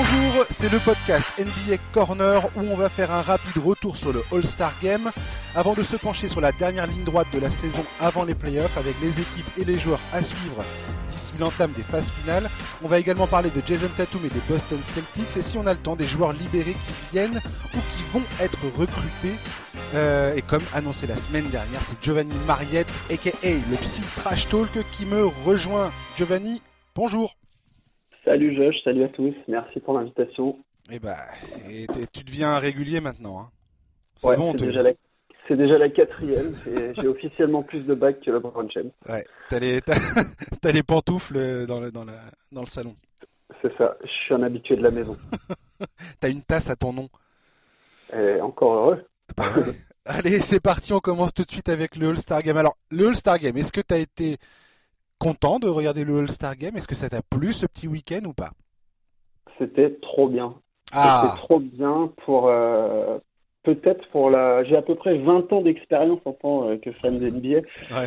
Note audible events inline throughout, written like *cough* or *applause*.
Bonjour, c'est le podcast NBA Corner où on va faire un rapide retour sur le All-Star Game avant de se pencher sur la dernière ligne droite de la saison avant les playoffs avec les équipes et les joueurs à suivre d'ici l'entame des phases finales. On va également parler de Jason Tatum et des Boston Celtics et si on a le temps des joueurs libérés qui viennent ou qui vont être recrutés. Euh, et comme annoncé la semaine dernière, c'est Giovanni Mariette, aka le Psy Trash Talk, qui me rejoint. Giovanni, bonjour. Salut Josh, salut à tous, merci pour l'invitation. Eh bah, tu deviens régulier maintenant. Hein. C'est bon, c'est déjà, la... déjà, la quatrième. *laughs* J'ai officiellement plus de bacs que le James. Ouais, t'as les, *laughs* les pantoufles dans le, dans, dans le salon. C'est ça, je suis un habitué de la maison. *laughs* t'as une tasse à ton nom. Et encore heureux. Bah Allez, c'est parti, on commence tout de suite avec le All-Star Game. Alors, le All-Star Game, est-ce que tu as été content de regarder le All-Star Game? Est-ce que ça t'a plu ce petit week-end ou pas? C'était trop bien. Ah. C'était trop bien pour euh, peut-être pour la. J'ai à peu près 20 ans d'expérience en tant euh, que fan d'NBA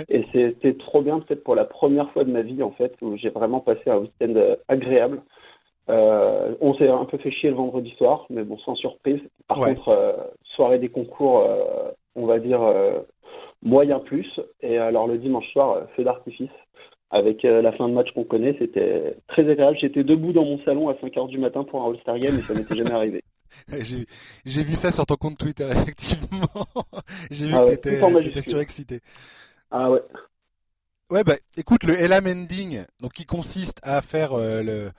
et c'était trop bien peut-être pour la première fois de ma vie en fait où j'ai vraiment passé un week-end euh, agréable. on s'est un peu fait chier le vendredi soir, mais bon, sans surprise. Par contre, soirée des concours, on va dire moyen plus. Et alors le dimanche soir, feu d'artifice avec euh, la fin de match qu'on connaît. C'était très agréable. J'étais debout dans mon salon à 5h du matin pour un All-Star Game et ça n'était jamais arrivé. *laughs* J'ai vu ça sur ton compte Twitter, *laughs* effectivement. J'ai vu ah que tu étais, surexcité. Ah ouais. Ouais, bah écoute, le LM Ending, donc, qui consiste à faire euh, le,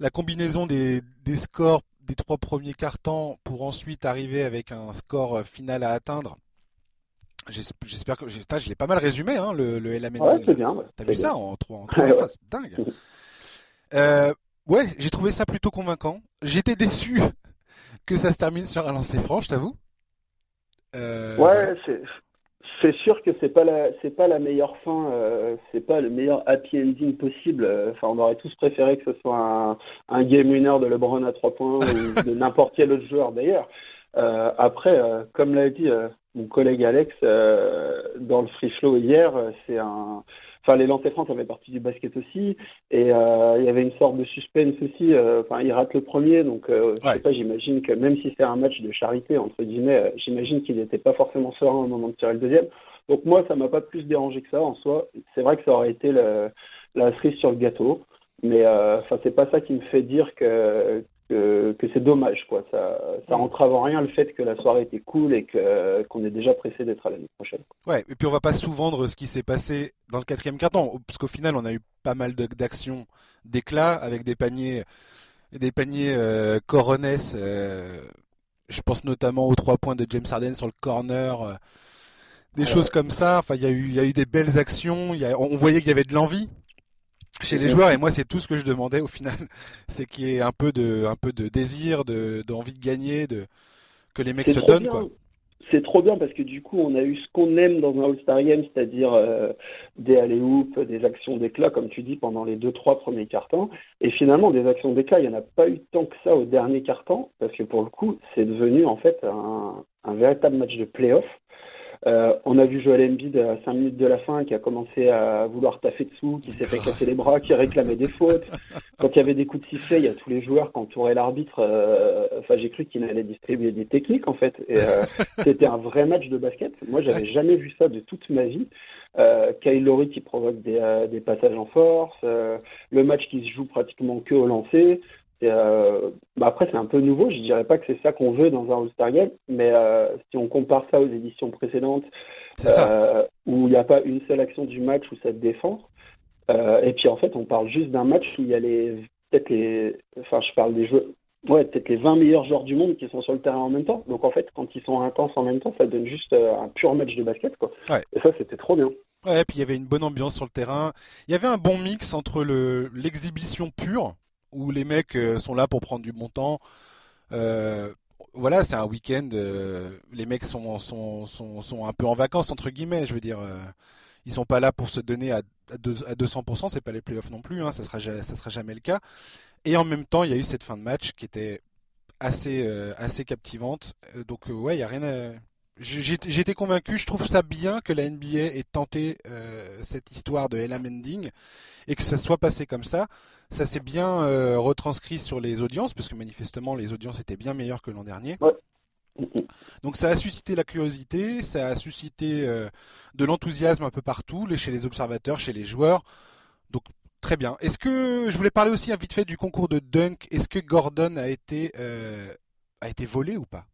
la combinaison des, des scores des trois premiers cartons pour ensuite arriver avec un score euh, final à atteindre J'espère que je l'ai pas mal résumé hein, le, le LMN. Ouais, c'est bien. T'as vu ça en trois, en *laughs* phrases? Dingue. Euh, ouais, j'ai trouvé ça plutôt convaincant. J'étais déçu *laughs* que ça se termine sur un lancer franc, je t'avoue. Euh, ouais, c'est sûr que c'est pas la c'est pas la meilleure fin, euh, c'est pas le meilleur happy ending possible. Enfin, on aurait tous préféré que ce soit un, un game winner de LeBron à trois points ou *laughs* de n'importe quel autre joueur d'ailleurs. Euh, après, euh, comme l'a dit euh, mon collègue Alex dans le free flow hier, c'est un enfin les lancers francs ça fait partie du basket aussi. Et il y avait une sorte de suspense aussi enfin il rate le premier donc je sais pas j'imagine que même si c'est un match de charité entre guillemets j'imagine qu'il n'était pas forcément serein au moment de tirer le deuxième. Donc moi ça m'a pas plus dérangé que ça en soi. C'est vrai que ça aurait été le, la cerise sur le gâteau mais enfin c'est pas ça qui me fait dire que que, c'est dommage, quoi. Ça, ça entrave en rien le fait que la soirée était cool et que qu'on est déjà pressé d'être à l'année prochaine. Ouais, et puis on va pas sous-vendre ce qui s'est passé dans le quatrième carton, parce qu'au final on a eu pas mal d'actions d'éclat avec des paniers, des paniers euh, coronets. Euh, je pense notamment aux trois points de James Harden sur le corner. Euh, des choses comme ça. Enfin, il y a eu, il y a eu des belles actions. on voyait qu'il y avait de l'envie chez les joueurs et moi c'est tout ce que je demandais au final. *laughs* C'est qu'il y ait un peu de un peu de désir de d'envie de gagner de que les mecs se donnent quoi. C'est trop bien parce que du coup on a eu ce qu'on aime dans un All-Star Game c'est-à-dire euh, des alley des actions d'éclat comme tu dis pendant les deux trois premiers cartons. Et finalement des actions d'éclat il n'y en a pas eu tant que ça au dernier carton parce que pour le coup c'est devenu en fait un, un véritable match de playoff euh, on a vu Joel Embiid à 5 minutes de la fin qui a commencé à vouloir taffer dessous, qui s'est fait casser les bras, qui réclamait des fautes. Quand il y avait des coups de sifflet, il y a tous les joueurs qui entouraient l'arbitre. Euh, enfin, j'ai cru qu'il allait distribuer des techniques en fait. Et euh, *laughs* c'était un vrai match de basket. Moi, j'avais jamais vu ça de toute ma vie. Euh, Kyle Lowry qui provoque des, des passages en force, le match qui se joue pratiquement que au lancer. Euh, bah après, c'est un peu nouveau. Je dirais pas que c'est ça qu'on veut dans un All-Star Game, mais euh, si on compare ça aux éditions précédentes, euh, où il n'y a pas une seule action du match où ça te défend, et puis en fait, on parle juste d'un match où il y a les peut-être les, enfin, je parle des jeux, ouais, peut-être les 20 meilleurs joueurs du monde qui sont sur le terrain en même temps. Donc en fait, quand ils sont intenses en même temps, ça donne juste un pur match de basket, quoi. Et ça, c'était trop bien. Ouais, puis il y avait une bonne ambiance sur le terrain. Il y avait un bon mix entre le l'exhibition pure où les mecs euh, sont là pour prendre du bon temps. Euh, voilà, c'est un week-end. Euh, les mecs sont, un peu en vacances entre guillemets. Je veux dire, ils sont pas là pour se donner à, à, 200%. C'est pas les playoffs non plus. Hein, ça sera sera jamais le cas. Et en même temps, il y a eu cette fin de match qui était assez assez captivante. Donc ouais, il y a rien à j'étais convaincu, je trouve ça bien que la NBA ait tenté euh, cette histoire de Ella Mending et que ça soit passé comme ça. Ça s'est bien euh, retranscrit sur les audiences, parce que manifestement les audiences étaient bien meilleures que l'an dernier. Donc ça a suscité la curiosité, ça a suscité euh, de l'enthousiasme un peu partout, chez les observateurs, chez les joueurs. Donc très bien. Est-ce que je voulais parler aussi vite fait du concours de dunk Est-ce que Gordon a été a été volé ou pas?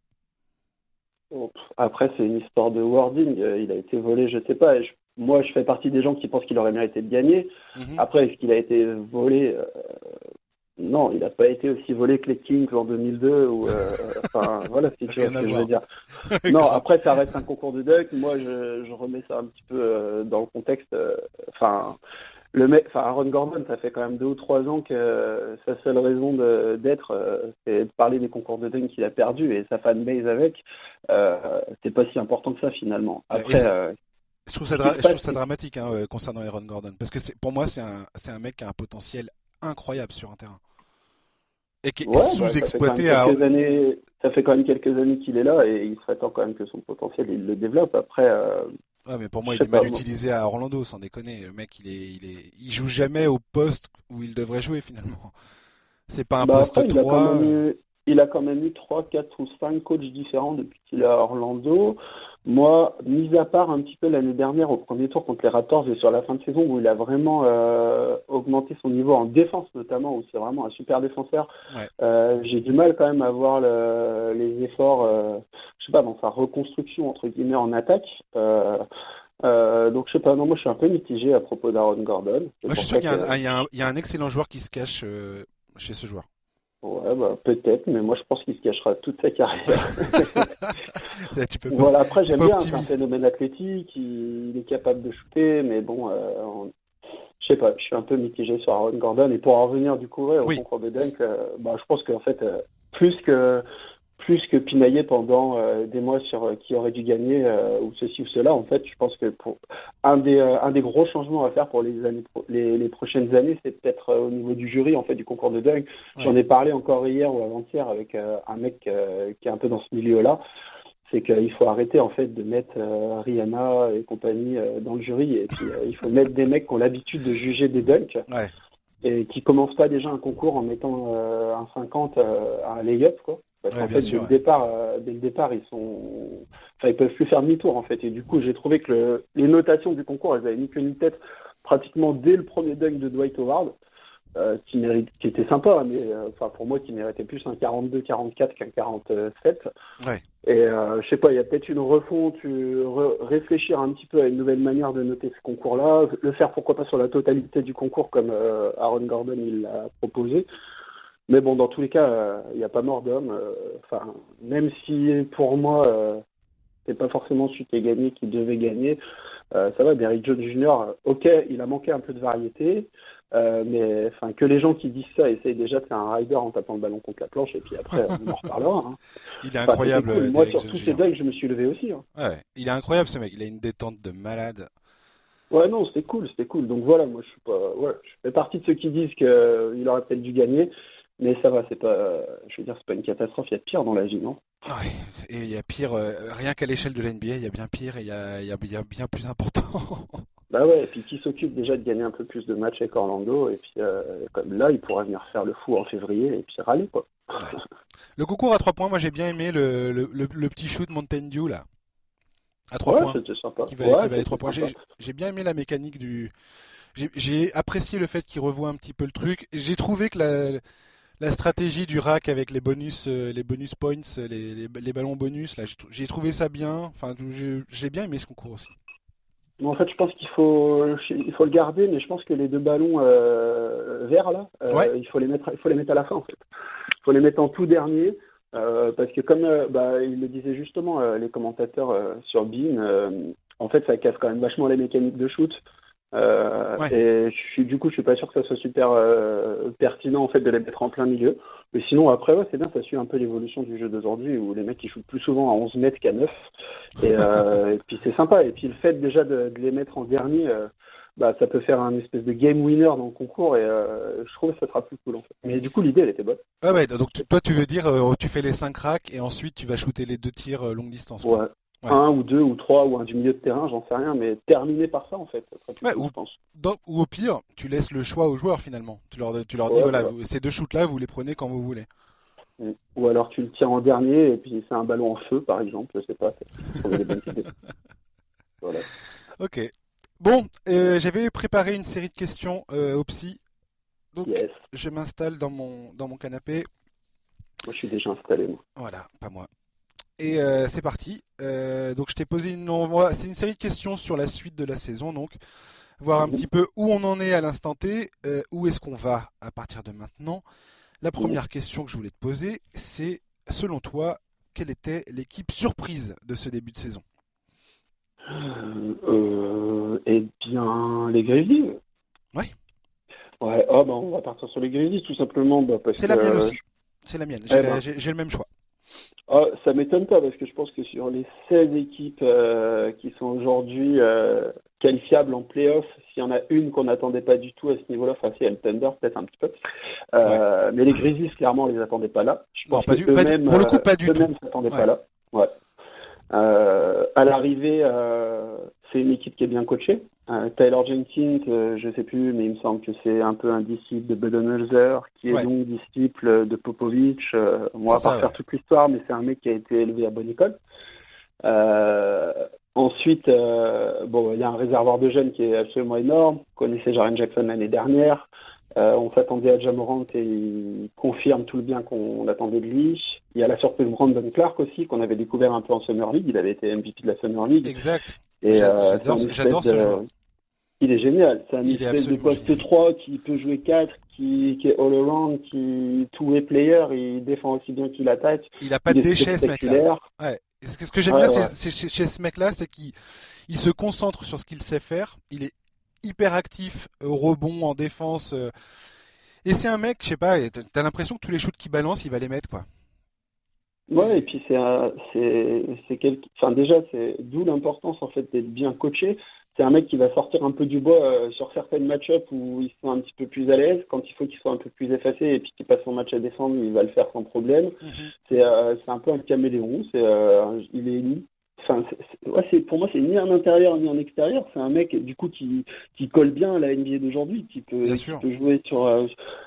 Après, c'est une histoire de wording. Euh, il a été volé, je sais pas. moi, je fais partie des gens qui pensent qu'il aurait mérité de gagner. Mhm. Après, est-ce qu'il a été volé euh, Non, il n'a pas été aussi volé que les Kings en 2002. Ou, euh, *laughs* enfin, voilà, si tu vois ce que je veux dire. *laughs* non, après, ça reste un concours de duck. Moi, je, je remets ça un petit peu dans le contexte. Enfin le mec, enfin Aaron Gordon, ça fait quand même deux ou trois ans que sa seule raison d'être, euh, c'est de parler des concours de dunk qu'il a perdu et sa fanbase avec. Euh, c'est pas si important que ça finalement. Après, euh, je trouve ça, je trouve ça dramatique hein, euh, concernant Aaron Gordon parce que pour moi, c'est un, mec qui a un potentiel incroyable sur un terrain et qui est bah, sous-exploité à. Années, ça fait quand même quelques années qu'il est là et il serait temps quand même que son potentiel il le développe. Après, Ouais, mais pour moi, il est mal utilisé à Orlando, sans déconner. Le mec, il est, il est, il joue jamais au poste où il devrait jouer finalement. C'est pas un bah, poste 3. Il a, quand même eu 3, 4 ou 5 coachs différents depuis qu'il est à Orlando. Moi, mis à part un petit peu l'année dernière au premier tour contre les Raptors et sur la fin de saison où il a vraiment euh, augmenté son niveau en défense notamment, où c'est vraiment un super défenseur, euh, j'ai du mal quand même à voir le, les efforts, euh, je sais pas, dans sa reconstruction entre guillemets en attaque. donc je sais pas, non, moi je suis un peu mitigé à propos d'Aaron Gordon. Moi je suis sûr qu'il y, y, a un excellent joueur qui se cache chez ce joueur. Ouais, bah, peut-être, mais moi je pense qu'il se cachera toute sa carrière. *laughs* voilà, après j'aime bien, c'est un phénomène athlétique, il, est capable de shooter, mais bon, euh, je sais pas, je suis un peu mitigé sur Aaron Gordon. Et pour en revenir du coup au concours de dunk, euh, bah, je pense qu'en fait, euh, plus que plus que pinailler pendant euh, des mois sur euh, qui aurait dû gagner euh, ou ceci ou cela. En fait, je pense que pour un des un des gros changements à faire pour les années les, les prochaines années, c'est peut-être au niveau du jury en fait du concours de dunk. J'en ai parlé encore hier ou avant-hier avec un mec qui est un peu dans ce milieu-là. C'est qu'il faut arrêter en fait de mettre Rihanna et compagnie dans le jury et puis il faut mettre des mecs qui ont l'habitude de juger des dunks. Et qui commencent pas déjà un concours en mettant un 50 à un lay-up, quoi. Parce qu'en fait, dès, le départ, euh, dès le départ, ils sont, enfin, ils peuvent plus faire demi-tour en fait. Et du coup, j'ai trouvé que le... les notations du concours, elles avaient ni queue ni tête pratiquement dès le premier dunk de Dwight Howard, euh, qui, mérite... qui était sympa, mais euh, pour moi, qui méritait plus un 42-44 qu'un 47. Ouais. Et euh, je sais pas, il y a peut-être une refonte, réfléchir un petit peu à une nouvelle manière de noter ce concours-là, le faire pourquoi pas sur la totalité du concours comme Aaron Gordon il l'a proposé. Mais bon, dans tous les cas, il n'y a pas mort d'homme. Euh, enfin, même si pour moi, euh, c'est pas forcément celui qui a gagné qui devait gagner. Euh, ça va, Derrick Jones Jr., ok, il a manqué un peu de variété, mais enfin que les gens qui disent ça essayent déjà de faire un rider en tapant le ballon contre la planche et puis après on en reparlera. Hein. *laughs* Il est incroyable. Moi sur tous ces dingues, je me suis levé aussi. Hein. Ouais, il est incroyable ce mec. Il a une détente de malade. Ouais, non, c'était cool, c'était cool. Donc voilà, moi je suis pas, ouais, je fais partie de ceux qui disent qu'il aurait peut-être dû gagner. Mais ça va, c'est pas, je veux dire, c'est pas une catastrophe. Il y a pire dans la vie, non? Oui, et il y a pire, euh, rien qu'à l'échelle de l'NBA, il y a bien pire et il y a, il y a, bien plus important. *laughs* bah ouais, et puis qui s'occupe déjà de gagner un peu plus de matchs avec Orlando, et puis euh, comme là, il pourra venir faire le fou en février et puis râler, quoi. Le concours à 3 points, moi j'ai bien aimé le, le, le, petit shoot Mountain Dew là. À 3 ouais, points. Sympa. Qui va, ouais, qui va 3 points. J'ai bien aimé la mécanique du. J'ai apprécié le fait qu'il revoit un petit peu le truc. J'ai trouvé que la la stratégie du rack avec les bonus, euh, les bonus points, les, les, ballons bonus, là, j'ai trouvé ça bien. Enfin, j'ai bien aimé ce concours aussi. En fait, je pense qu'il faut, il faut le garder, mais je pense que les deux ballons euh, verts là, euh, il faut les mettre, il faut les mettre à la fin en fait. Il faut les mettre en tout dernier. parce que comme bah, il le disait justement les commentateurs sur Bean, en fait ça casse quand même vachement les mécaniques de shoot. Euh, Et je suis, du coup, je suis pas sûr que ça soit super euh, pertinent en fait de les mettre en plein milieu. Mais sinon, après, ouais, c'est bien, ça suit un peu l'évolution du jeu d'aujourd'hui où les mecs ils jouent plus souvent à 11 mètres qu'à 9. Et, euh, *laughs* et puis c'est sympa. Et puis le fait déjà de, de les mettre en dernier, bah, ça peut faire un espèce de game winner dans le concours et je trouve que ça sera plus cool en fait. Mais du coup, l'idée elle était bonne. Ouais, ouais, donc toi tu veux dire, tu fais les 5 racks et ensuite tu vas shooter les deux tirs longue distance. Ouais. Un ou deux ou trois ou un du milieu de terrain, j'en sais rien, mais terminer par ça en fait. ou, je pense. ou au pire, tu laisses le choix aux joueurs finalement. Tu leur, tu leur dis voilà, ces deux shoots là, vous les prenez quand vous voulez. Ou alors tu le tiens en dernier et puis c'est un ballon en feu par exemple, je sais pas. *laughs* voilà. Ok. Bon, euh, j'avais préparé une série de questions euh, au psy. Donc je m'installe dans mon, dans mon canapé. Moi je suis déjà installé. Moi. Voilà, pas moi. Et euh, c'est parti. Euh, donc je t'ai posé une, c'est une série de questions sur la suite de la saison, donc voir un petit peu où on en est à l'instant T, euh, où est-ce qu'on va à partir de maintenant. La première question que je voulais te poser, c'est selon toi, quelle était l'équipe surprise de ce début de saison? Eh bien, les Grizzlies. Ouais. Ouais. Oh, ben, on va partir sur les Grizzlies tout simplement. Bah, c'est la mienne aussi. C'est la mienne. Eh ben. J'ai le même choix. Ah, ça m'étonne pas parce que je pense que sur les 16 équipes euh, qui sont aujourd'hui euh, qualifiables en playoff, s'il y en a une qu'on n'attendait pas du tout à ce niveau-là, enfin si, il y a le Thunder peut-être un petit peu, euh, mais les Grizzlies clairement on les attendait pas là. Je pense pas, du, pour le coup pas du tout. S'attendaient pas là. Ouais. à l'arrivée, c'est une équipe qui est bien coachée. Euh, Tyler Jenkins, euh, je ne sais plus, mais il me semble que c'est un peu un disciple de Budenholzer, qui est donc disciple de Popovic. Euh, on va pas faire toute l'histoire, mais c'est un mec qui a été élevé à bonne école. ensuite, bon, il y a un réservoir de jeunes qui est absolument énorme. On connaissait Jaren Jackson l'année dernière. on s'attendait à Jamorant et il confirme tout le bien qu'on attendait de lui. Il y a la surprise Brandon Clark aussi, qu'on avait découvert un peu en Summer League. Il avait été MVP de la Summer League. Exact. J'adore ce joueur. Il est génial. C'est un espèce de poste 3 qui peut jouer 4, qui, qui est all-around, qui two-way player. Il défend aussi bien qu'il attaque. Il a pas de déchets, ce mec-là. Ouais. Ce que j'aime bien chez, ce mec-là, c'est qu'il il se concentre sur ce qu'il sait faire. Il est hyper actif au rebond, en défense. Euh. Et c'est un mec, je sais pas, t'as l'impression que tous les shoots qu'il balance, il va les mettre, quoi. Ouais, et puis c'est c'est c'est enfin déjà c'est d'où l'importance en fait d'être bien coaché c'est un mec qui va sortir un peu du bois euh, sur certaines match-up où ils sont un petit peu plus à l'aise. Quand il faut qu'il soit un peu plus effacé et puis qu'il passe son match à défendre, il va le faire sans problème. Mhm. Euh, c'est un peu un caméléon. C'est euh, il est Enfin, c'est, pour moi, c'est ni en intérieur ni en extérieur. C'est un mec, du coup, qui, qui colle bien à la NBA d'aujourd'hui, qui peut, qui peut jouer sur,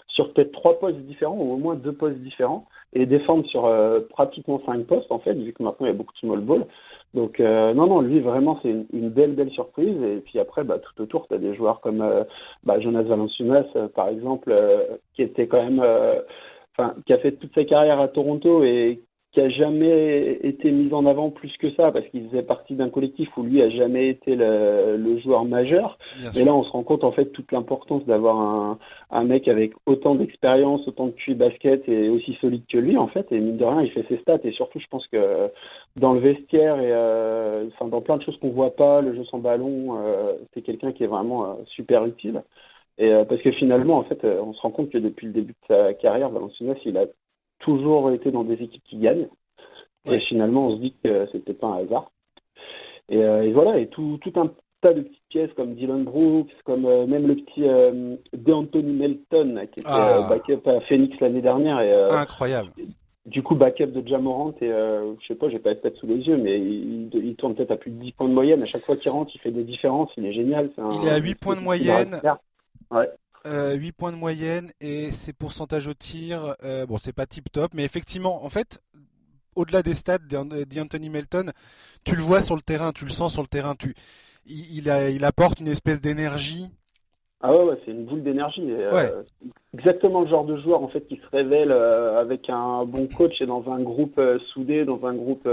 sur peut-être trois postes différents, ou au moins deux postes différents, et défendre sur pratiquement cinq postes, en fait, vu que maintenant il y a beaucoup de small ball. Donc euh, non, non, lui vraiment c'est une, belle, belle surprise. Et puis après, bah, tout autour, tu as des joueurs comme euh, bah, Jonas Valanciunas, euh, par exemple, qui était quand même, enfin, qui a fait toute sa carrière à Toronto et qui a jamais été mis en avant plus que ça parce qu'il faisait partie d'un collectif où lui a jamais été le, joueur majeur. et là, on se rend compte en fait toute l'importance d'avoir un, un, mec avec autant d'expérience, autant de QI basket et aussi solide que lui en fait. Et mine de rien, il fait ses stats et surtout, je pense que dans le vestiaire et euh, enfin dans plein de choses qu'on voit pas, le jeu sans ballon, euh, c'est quelqu'un qui est vraiment euh, super utile. Et parce que finalement, en fait, on se rend compte que depuis le début de sa carrière, Valenciunas, il a toujours été dans des équipes qui gagnent. Et finalement, on se dit que c'était pas un hasard. Et, et, voilà, et tout, tout un tas de petites pièces comme Dylan Brooks, comme même le petit euh, DeAnthony Melton qui était ah. backup à Phoenix l'année dernière. Et, Incroyable du coup, backup de Jamorant, et euh, je sais pas, j'ai pas la tête sous les yeux, mais il, il tourne peut-être à plus de 10 points de moyenne. À chaque fois qu'il rentre, il fait des différences, il est génial. il est à 8 points de moyenne. Ouais. Euh, 8 points de moyenne et ses pourcentages au tir, euh, bon, c'est pas tip top, mais effectivement, en fait, au-delà des stats d'Anthony Melton, tu le vois sur le terrain, tu le sens sur le terrain, tu, il, a, il apporte une espèce d'énergie ah ouais, c'est une boule d'énergie. Euh, exactement le genre de joueur en fait qui se révèle euh, avec un bon coach et dans un groupe euh, soudé, dans un groupe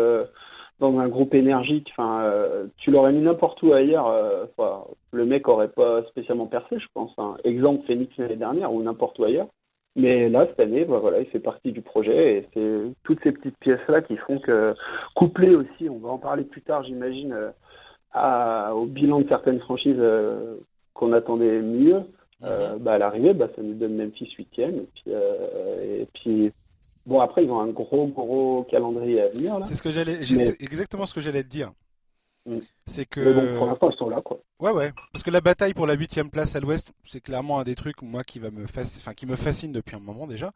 dans un groupe énergique. Enfin, tu l'aurais mis n'importe où ailleurs. le mec aurait pas spécialement percé, je pense. Hein. Exemple Phoenix l'année dernière ou n'importe où ailleurs. Mais là, cette année, bah, voilà, il fait partie du projet et c'est toutes ces petites pièces-là qui font que, couplé aussi, on va en parler plus tard, j'imagine, au bilan de certaines franchises qu'on attendait mieux, euh, bah, à l'arrivée, bah, ça nous donne Memphis 8 Et puis, euh, et puis, bon, après, ils ont un gros, gros calendrier à venir. C'est ce que j'allais, exactement ce que j'allais te dire. Mm. C'est que. Mais bon, pour l'instant, ils sont là, quoi. Ouais, ouais. Parce que la bataille pour la huitième place à l'Ouest, c'est clairement un des trucs moi qui va me enfin qui me fascine depuis un moment déjà,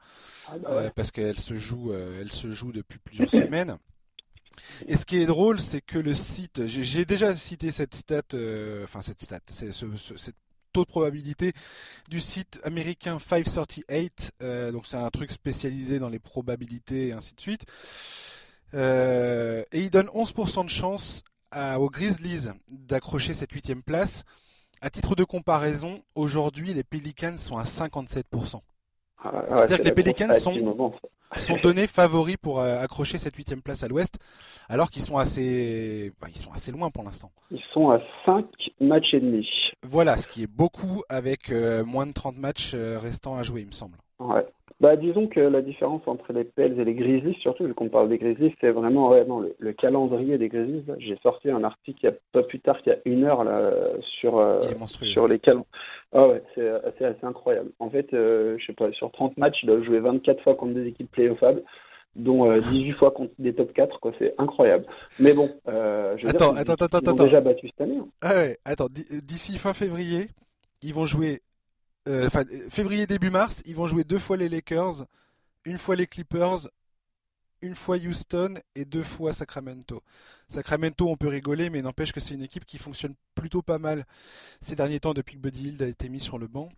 ah, bah euh, parce qu'elle se joue, elle se joue depuis plusieurs *laughs* semaines. Et ce qui est drôle, c'est que le site, j'ai déjà cité cette stat, euh, enfin cette stat, ce, cette taux de probabilité du site américain 538, euh, donc c'est un truc spécialisé dans les probabilités et ainsi de suite. Euh, et il donne 11% de chance aux Grizzlies d'accrocher cette huitième place. À titre de comparaison, aujourd'hui les Pelicans sont à 57%. Ah, C'est-à-dire que les Pelicans sont, sont donnés favoris pour euh, accrocher cette huitième place à l'Ouest, alors qu'ils sont assez, bah, ils sont assez loin pour l'instant. Ils sont à 5 matchs et demi. Voilà, ce qui est beaucoup avec euh, moins de 30 matchs euh, restants à jouer, il me semble. Ouais. Bah, disons que la différence entre les Pels et les Grizzlies, surtout vu qu'on parle des Grizzlies, c'est vraiment le, calendrier des Grizzlies. J'ai sorti un article il y a pas plus tard qu'il y a une heure là, sur, sur les calendriers. Ah ouais, c'est assez, assez, incroyable. En fait, euh, je sais pas, sur 30 matchs, il a joué 24 fois contre des équipes playoffables, dont 18 euh, fois contre des top 4, quoi. C'est incroyable. Mais bon, euh, je veux attends, dire, attends, attends, ils, ont déjà battu cette année. Hein. Ah ouais, attends, d'ici fin février, ils vont jouer, enfin, février, début mars, ils vont jouer deux fois les Lakers, une fois les Clippers, une fois Houston et deux fois Sacramento. Sacramento, on peut rigoler, mais n'empêche que c'est une équipe qui fonctionne plutôt pas mal ces derniers temps depuis que Buddy Hield a été mis sur le banc.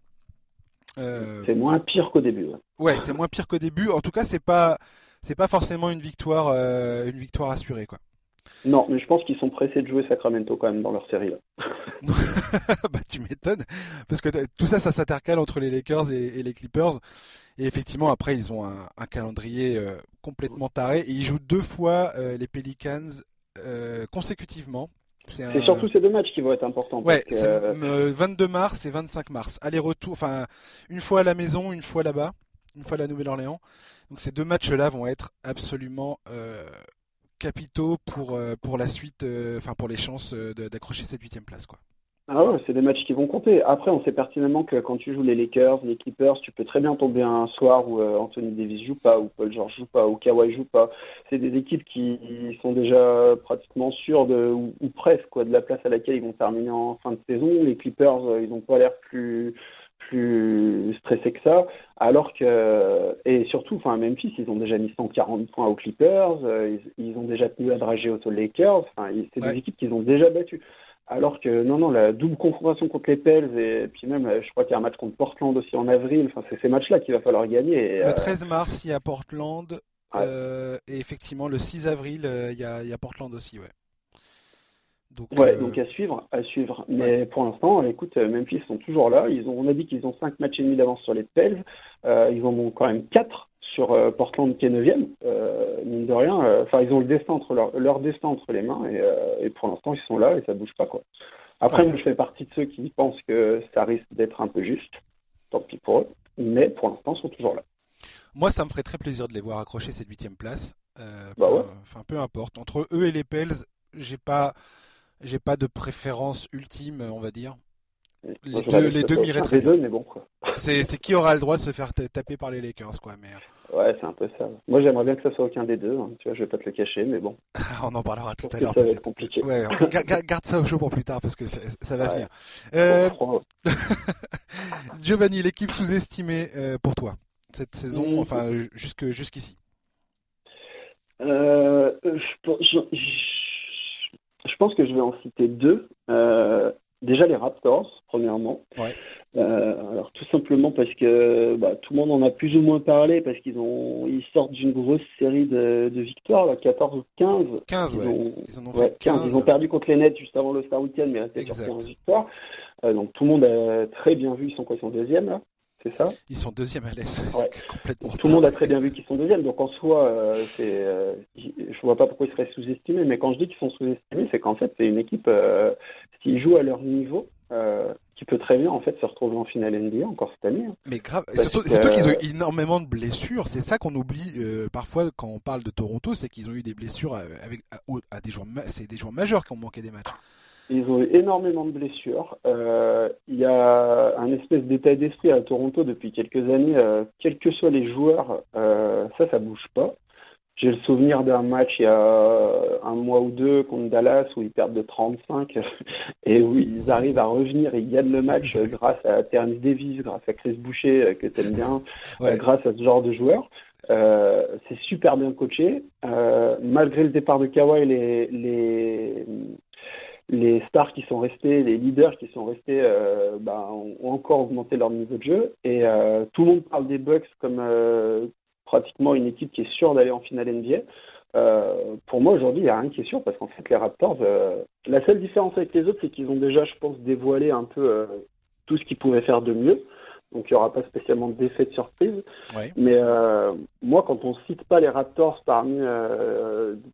Euh, c'est moins pire qu'au début. Ouais, c'est moins pire qu'au début. En tout cas, c'est pas c'est pas forcément une victoire euh, une victoire assurée quoi. Non, mais je pense qu'ils sont pressés de jouer Sacramento quand même dans leur série là. *laughs* bah tu m'étonnes parce que tout ça ça s'intercale entre les Lakers et, les Clippers et effectivement après ils ont un, calendrier euh, complètement taré et ils jouent deux fois les Pelicans consécutivement c'est surtout ces deux matchs qui vont être importants. Ouais, c'est 22 euh, mars et 25 mars. Aller-retour, enfin, une fois à la maison, une fois là-bas, une fois à la Nouvelle-Orléans. Donc ces deux matchs-là vont être absolument euh, capitaux pour, euh, pour la suite, enfin pour les chances d'accrocher cette huitième place, quoi. Ah c'est des matchs qui vont compter. Après, on sait pertinemment que quand tu joues les Lakers, les Clippers, tu peux très bien tomber un soir où euh, Anthony Davis joue pas, ou Paul George joue pas, ou Kawhi joue pas. C'est des équipes qui sont déjà pratiquement sûres de, ou, presque, quoi, de la place à laquelle ils vont terminer en fin de saison. Les Clippers, euh, ils n'ont pas l'air plus plus stressés que ça, alors que et surtout, enfin Memphis, ils ont déjà mis 140 points aux Clippers, euh, ils, ont déjà tenu à drager aux Lakers. Enfin, c'est des équipes qu'ils ont déjà battues. Alors que non, non, la double confrontation contre les Pels et puis même, je crois qu'il y a un match contre Portland aussi en avril. Enfin, c'est ces matchs-là qu'il va falloir gagner. le 13 euh, mars, il y a Portland. Euh, et effectivement, le 6 avril, euh, il y, a, il y a Portland aussi, ouais. Donc, ouais, donc à suivre, à suivre. Mais pour l'instant, écoute, Memphis sont toujours là. Ils ont, on a dit qu'ils ont 5 matchs et demi d'avance sur les Pels. ils en ont quand même 4 sur euh, Portland qui est 9 euh, mine de rien. Euh, ils ont le destin entre leur, leur destin entre les mains et, pour l'instant ils sont là et ça bouge pas quoi. Après, je fais partie de ceux qui pensent que ça risque d'être un peu juste. Tant pis pour eux, mais pour l'instant ils sont toujours là. Moi, ça me ferait très plaisir de les voir accrocher cette huitième place. bah ouais. Enfin, peu importe. Entre eux et les Pels, j'ai pas, j'ai pas de préférence ultime, on va dire. Les deux, les deux m'iraient très bien. Bon, *laughs* c'est qui aura le droit de se faire taper par les Lakers, quoi. Mais Ouais, c'est un peu ça. Moi, j'aimerais bien que ça soit aucun des deux. Hein. Tu vois, je vais pas te le cacher, mais bon. *laughs* On en parlera tout à l'heure. Ça va être compliqué. Ouais, garde ça au chaud pour plus tard parce que ça, va venir. Euh... *laughs* Giovanni, l'équipe sous-estimée euh, pour toi cette saison, mmh. enfin jusque jusqu'ici? Euh, je, je, je, pense que je vais en citer deux. Euh, déjà les Raptors, premièrement. Ouais. Euh, alors tout simplement parce que bah, tout le monde en a plus ou moins parlé parce qu'ils ont ils sortent d'une grosse série de, de victoires, là, 14 ou 15. 15, ils ouais. Ont, ils en ont fait 15. Ils ont perdu contre les Nets juste avant le Star Weekend, mais resté sur 15 victoires. Euh, donc tout le monde a très bien vu, ils sont quoi, ils sont deuxième là c'est ça Ils sont deuxième à l'Est, ouais. complètement. Tout le monde a très bien vu qu'ils sont deuxième, donc en soi, euh, c'est, euh, je vois pas pourquoi ils seraient sous-estimés, mais quand je dis qu'ils sont sous-estimés, c'est qu'en fait, c'est une équipe, euh, s'ils jouent à leur niveau, euh, qui peut très bien en fait se retrouver en finale NBA encore cette année. Hein. Mais grave, surtout, qu'ils ont eu énormément de blessures. C'est ça qu'on oublie euh, parfois quand on parle de Toronto, c'est qu'ils ont eu des blessures avec à, des joueurs, c'est des joueurs majeurs qui ont manqué des matchs. Ils ont eu énormément de blessures. Euh, il y a un espèce d'état d'esprit à Toronto depuis quelques années. quels que soient les joueurs, ça, ça bouge pas. J'ai le souvenir d'un match il y a un mois ou deux contre Dallas où ils perdent de 35 *laughs* et où ils arrivent à revenir et ils gagnent le match grâce à Terence Davis, grâce à Chris Boucher euh, que tu aimes bien, *laughs* euh, grâce à ce genre de joueurs. c'est super bien coaché. malgré le départ de Kawhi, les, les, les stars qui sont restés, les leaders qui sont restés, bah, ont encore augmenté leur niveau de jeu. Et tout le monde parle des Bucks comme pratiquement une équipe qui est sûre d'aller en finale NBA. Euh, pour moi, aujourd'hui, il n'y a rien qui est sûr parce qu'en fait, les Raptors, euh, la seule différence avec les autres, c'est qu'ils ont déjà, je pense, dévoilé un peu euh, tout ce qu'ils pouvaient faire de mieux. Donc, il n'y aura pas spécialement d'effet de surprise. Mais moi, quand on ne cite pas les Raptors parmi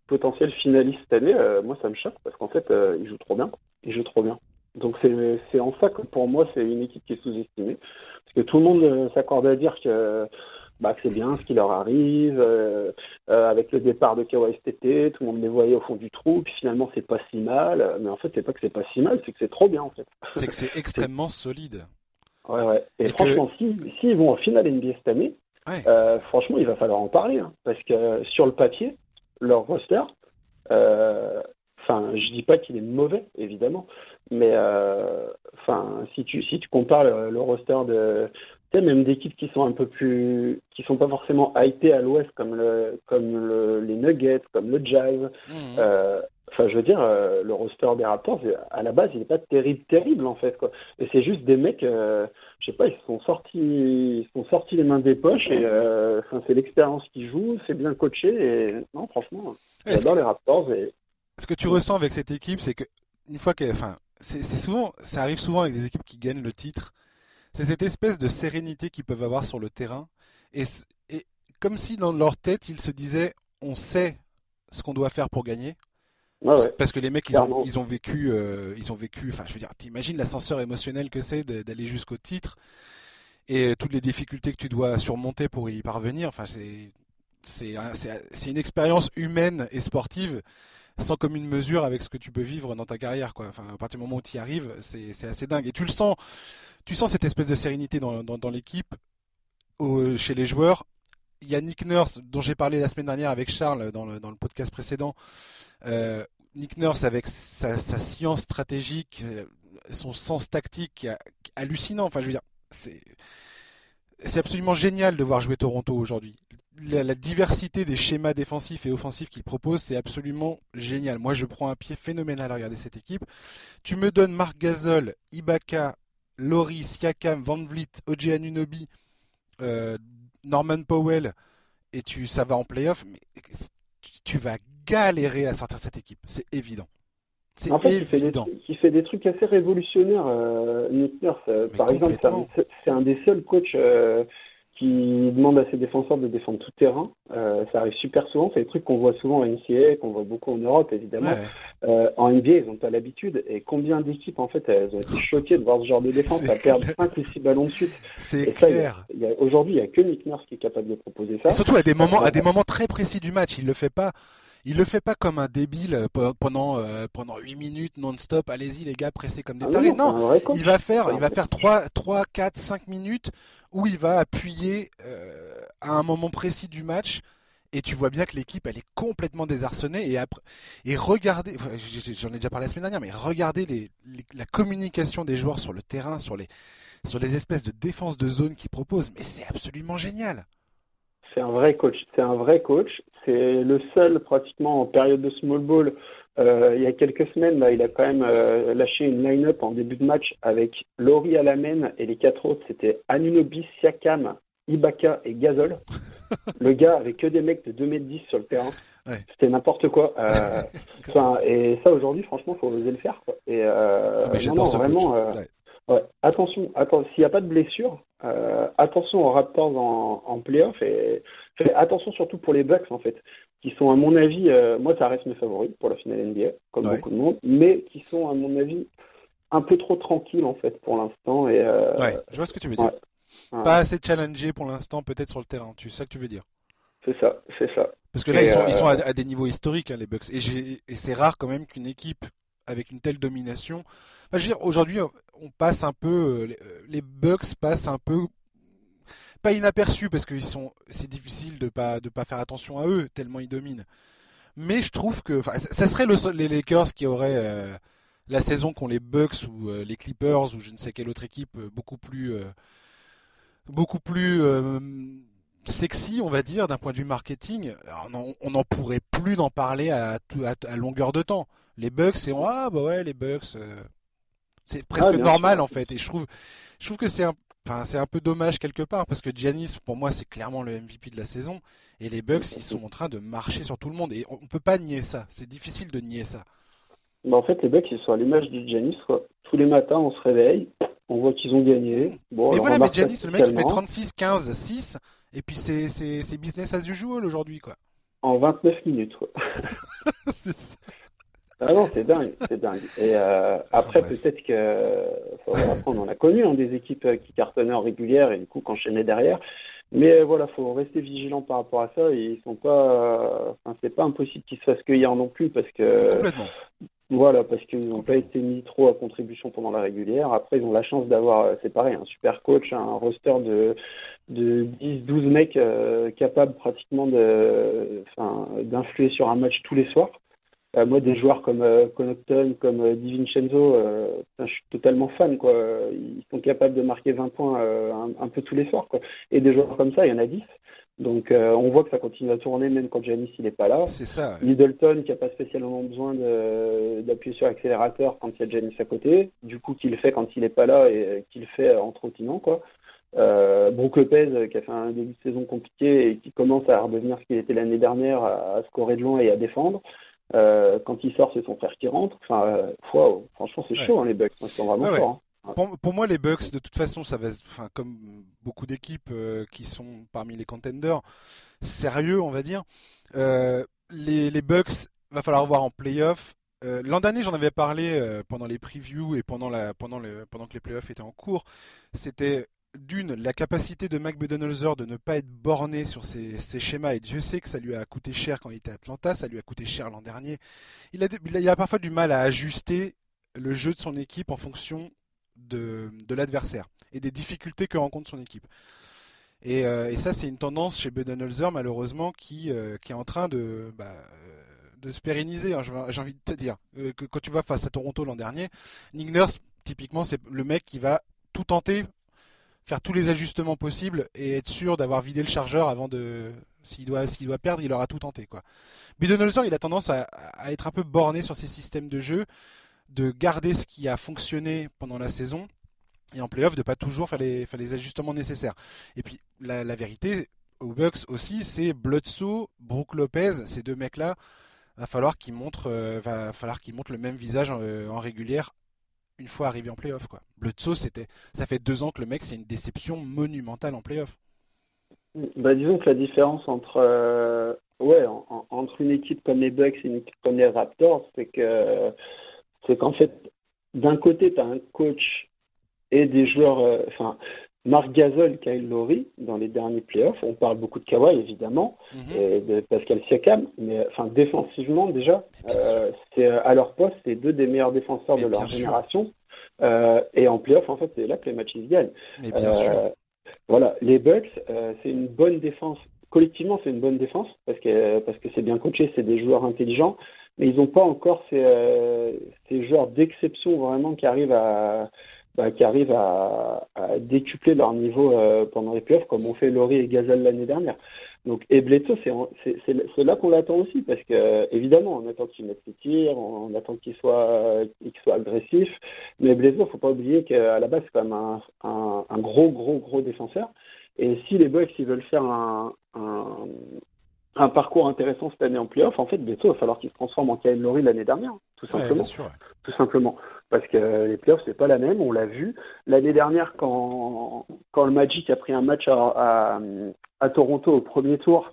potentiels finalistes cette année, moi, ça me choque parce qu'en fait, ils jouent trop bien. Ils jouent trop bien. Donc, c'est en ça que pour moi, c'est une équipe qui est sous-estimée. Parce que tout le monde s'accorde à dire que bah, c'est bien ce qui leur arrive. Euh, euh, avec le départ de Kawhi tout le monde les voyait au fond du trou, puis finalement c'est pas si mal. Mais en fait, c'est pas que c'est pas si mal, c'est que c'est trop bien en fait. C'est que c'est *laughs* extrêmement solide. Ouais, ouais. Et, franchement, s'ils si, vont en finale NBA cette année, euh, franchement, il va falloir en parler. Hein, parce que sur le papier, leur roster, enfin, je dis pas qu'il est mauvais, évidemment, mais enfin, si tu si tu compares le roster de même d'équipes qui sont un peu plus, qui sont pas forcément hypées à l'Ouest comme le, comme les Nuggets, comme le Jazz. Mmh. Euh, enfin, je veux dire, euh, le roster des Raptors, à la base, il n'est pas terrible, terrible en fait, quoi. Et c'est juste des mecs, euh, je sais pas, ils sont sortis, ils sont sortis les mains des poches et, enfin, c'est l'expérience qui joue, c'est bien coaché et non, franchement, j'adore les Raptors. Et... Ce que tu ressens avec cette équipe, c'est que une fois que, enfin, c'est souvent, ça arrive souvent avec des équipes qui gagnent le titre c'est cette espèce de sérénité qu'ils peuvent avoir sur le terrain. Et, comme si dans leur tête, ils se disaient on sait ce qu'on doit faire pour gagner. Parce que les mecs, ils ont, ils ont, vécu, euh, ils ont vécu. Enfin, je veux dire, t'imagines l'ascenseur émotionnel que c'est d'aller jusqu'au titre et toutes les difficultés que tu dois surmonter pour y parvenir. Enfin, c'est c'est une expérience humaine et sportive sans commune mesure avec ce que tu peux vivre dans ta carrière. Quoi. Enfin, à partir du moment où tu y arrives, c'est assez dingue. Et tu le sens, tu sens cette espèce de sérénité dans, dans, l'équipe, chez les joueurs. Il y a Nick Nurse, dont j'ai parlé la semaine dernière avec Charles dans le, dans le podcast précédent. Euh, Nick Nurse, avec sa, science stratégique, euh, son sens tactique hallucinant. Enfin, je veux dire, c'est c'est absolument génial de voir jouer Toronto aujourd'hui la, diversité des schémas défensifs et offensifs qu'il propose, c'est absolument génial. Moi, je prends un pied phénoménal à regarder cette équipe. Tu me donnes Marc Gasol, Ibaka, Laurie, Siakam, Van Vliet, Anunobi, euh, Norman Powell, et tu, ça va en playoff, mais tu vas galérer à sortir cette équipe. C'est évident. C'est évident. Il fait, des, trucs assez révolutionnaires, euh, Nick Nurse. Euh, par exemple, c'est un, des seuls coachs qui demande à ses défenseurs de défendre tout terrain. Euh, ça arrive super souvent. C'est des trucs qu'on voit souvent en NCAA, qu'on voit beaucoup en Europe, évidemment. Euh, en NBA, ils n'ont pas l'habitude. Et combien d'équipes, en fait, elles ont été choquées de voir ce genre de défense, à perdre 5 ou 6 ballons de suite. C'est clair. Aujourd'hui, il n'y a que Nick Nurse qui est capable de proposer ça. Et surtout à des moments, à des moments très précis du match. Il le fait pas. Il le fait pas comme un débile euh, pendant euh, pendant 8 minutes non-stop. Allez-y les gars, pressez comme des ah tarés. Non, il va faire il va faire 3 3 4 5 minutes où il va appuyer euh, à un moment précis du match et tu vois bien que l'équipe elle est complètement désarçonnée et après et regardez j'en ai déjà parlé la semaine dernière mais regardez les, la communication des joueurs sur le terrain sur les sur les espèces de défense de zone qu'ils proposent mais c'est absolument génial c'est un vrai coach c'est un vrai coach c'est le seul pratiquement en période de small ball euh, il y a quelques semaines, là, il a quand même euh, lâché une line-up en début de match avec Laurie Alamène et les quatre autres. C'était Anunobi, Siakam, Ibaka et Gazol. *laughs* le gars avait que des mecs de 2m10 sur le terrain. C'était n'importe quoi. Euh, *laughs* et ça, aujourd'hui, franchement, il faut oser le faire. Quoi. Et ah, non, vraiment, ouais. attention, attention s'il n'y a pas de blessure, attention aux Raptors en, en playoff et attention surtout pour les Bucks en fait qui sont à mon avis, euh, moi ça reste mes favoris pour la finale NBA, comme beaucoup de monde, mais qui sont à mon avis un peu trop tranquilles en fait pour l'instant. Et, euh, ouais, je vois ce que tu veux dire. Pas assez challengé pour l'instant peut-être sur le terrain, tu sais ce que tu veux dire? C'est ça, c'est ça. Parce que là, ils sont, ils sont euh, à, des niveaux historiques, hein, les Bucks. Et, et c'est rare quand même qu'une équipe avec une telle domination. aujourd'hui, on passe un peu, les Bucks passent un peu pas inaperçus parce que c'est difficile de pas de pas faire attention à eux tellement ils dominent. Mais je trouve que, ça serait le, les Lakers qui auraient euh, la saison qu'ont les Bucks ou euh, les Clippers ou je ne sais quelle autre équipe euh, beaucoup plus beaucoup plus sexy, on va dire, d'un point de vue marketing. on n'en pourrait plus d'en parler à, longueur de temps. Les Bucks, c'est ah bah ouais, les Bucks, euh, c'est presque ah, normal en fait. Et je trouve, je trouve que c'est un, enfin c'est un peu dommage quelque part parce que Giannis, pour moi, c'est clairement le MVP de la saison. Et les Bucks, ils sont en train de marcher sur tout le monde. Et on, ne peut pas nier ça. C'est difficile de nier ça. Bah en fait, les Bucks, ils sont à l'image du Giannis. Quoi. Tous les matins, on se réveille, on voit qu'ils ont gagné. Bon, mais voilà, mais Giannis, le mec, il fait 36, 15, 6. Et puis c'est business as usual aujourd'hui, quoi. En 29 minutes, quoi. *laughs* c'est ça. Ah non, c'est dingue, c'est dingue. Et euh, après, peut-être que, on en a connu hein, des équipes euh, qui cartonnaient en régulière et du coup qu'enchaînaient derrière. Mais euh, voilà, faut rester vigilant par rapport à ça. Et ils sont pas, enfin, c'est pas impossible qu'ils se fassent cueillir non plus parce que, voilà, parce qu'ils n'ont pas été mis trop à contribution pendant la régulière. Après, ils ont la chance d'avoir, c'est pareil, un super coach, un roster de de 10-12 mecs capables pratiquement d'influer sur un match tous les soirs. Euh, moi, des joueurs comme euh, Connaughton, comme euh, Di Vincenzo, je suis totalement fan. Quoi. Ils sont capables de marquer 20 points un, peu tous les soirs. Quoi. Et des joueurs comme ça, il y en a 10. Donc on voit que ça continue à tourner même quand Janis il n'est pas là. C'est ça. Middleton qui n'a pas spécialement besoin d'appuyer sur l'accélérateur quand il y a Janis à côté. Du coup, qu'il fait quand il n'est pas là et qu'il fait en trottinant. Quoi. Euh, Brook Lopez qui a fait un début de saison compliqué et qui commence à redevenir ce qu'il était l'année dernière, à scorer de loin et à défendre. Euh, quand il sort, c'est son frère qui rentre. Enfin, euh, franchement, c'est chaud, hein, les Bucks. Ils sont vraiment forts. Hein. Pour, moi, les Bucks, de toute façon, ça va, enfin, comme beaucoup d'équipes euh, qui sont parmi les contenders, sérieux, on va dire. les, les Bucks, va falloir voir en playoff. L'an dernier, j'en avais parlé pendant les previews et pendant, la, pendant, le, pendant que les playoffs étaient en cours. C'était d'une, la capacité de Mike Budenholzer de ne pas être borné sur ses, schémas, et Dieu sait que ça lui a coûté cher quand il était à Atlanta, ça lui a coûté cher l'an dernier. Il a, parfois du mal à ajuster le jeu de son équipe en fonction de, l'adversaire et des difficultés que rencontre son équipe. Et, euh, ça, c'est une tendance chez Budenholzer, malheureusement, qui, euh, est en train de, bah, de se pérenniser, hein, j'ai envie de te dire. Euh, que, quand tu vas face à Toronto l'an dernier, Nick typiquement, c'est le mec qui va tout tenter faire tous les ajustements possibles et être sûr d'avoir vidé le chargeur avant de. S'il doit, s'il doit perdre, il aura tout tenté. Quoi. Budenholzer, il a tendance à, être un peu borné sur ses systèmes de jeu, de garder ce qui a fonctionné pendant la saison et en playoff de pas toujours faire les, faire les ajustements nécessaires. Et puis la, vérité, aux Bucks aussi, c'est Bledsoe, Brook Lopez, ces deux mecs-là, va falloir qu'ils montrent, euh, va falloir qu'ils montrent le même visage en, euh, en régulière une fois arrivé en playoff. Quoi. Bledsoe, c'était, ça fait deux ans que le mec, c'est une déception monumentale en playoff. Bah, disons que la différence entre, euh, ouais, entre une équipe comme les Bucks et une équipe comme les Raptors, c'est que c'est qu'en fait, d'un côté, tu as un coach et des joueurs, euh, enfin, Marc Gasol, Kyle Lowry, dans les derniers playoffs, on parle beaucoup de Kawhi évidemment, mhm. et de Pascal Siakam, mais enfin défensivement déjà, euh, c'est euh, à leur poste, c'est deux des meilleurs défenseurs de leur génération. Euh, et en playoff, en fait, c'est là que les matchs se gagnent. Voilà, les Bucks, c'est une bonne défense. Collectivement, c'est une bonne défense parce que parce que c'est bien coaché, c'est des joueurs intelligents, mais ils n'ont pas encore ces, ces joueurs d'exception vraiment qui arrivent à bah, qui arrivent à, à, décupler leur niveau euh, pendant les playoffs, comme ont fait Laurie et Gazelle l'année dernière. Donc, et Bledsoe, c'est là qu'on l'attend aussi, parce que évidemment, on attend qu'il mette ses tirs, on, attend qu'il soit, qu'il soit agressif, mais Bledsoe, faut pas oublier qu'à la base, c'est quand même un, un, un, gros, gros, gros défenseur. Et si les Bucks, ils veulent faire un, un, un parcours intéressant cette année en playoff, en fait, Bledsoe, il va falloir qu'il se transforme en Kyle Laurie l'année dernière, tout simplement. Tout simplement parce que les playoffs c'est pas la même, on l'a vu l'année dernière quand quand le Magic a pris un match à, à, Toronto au premier tour.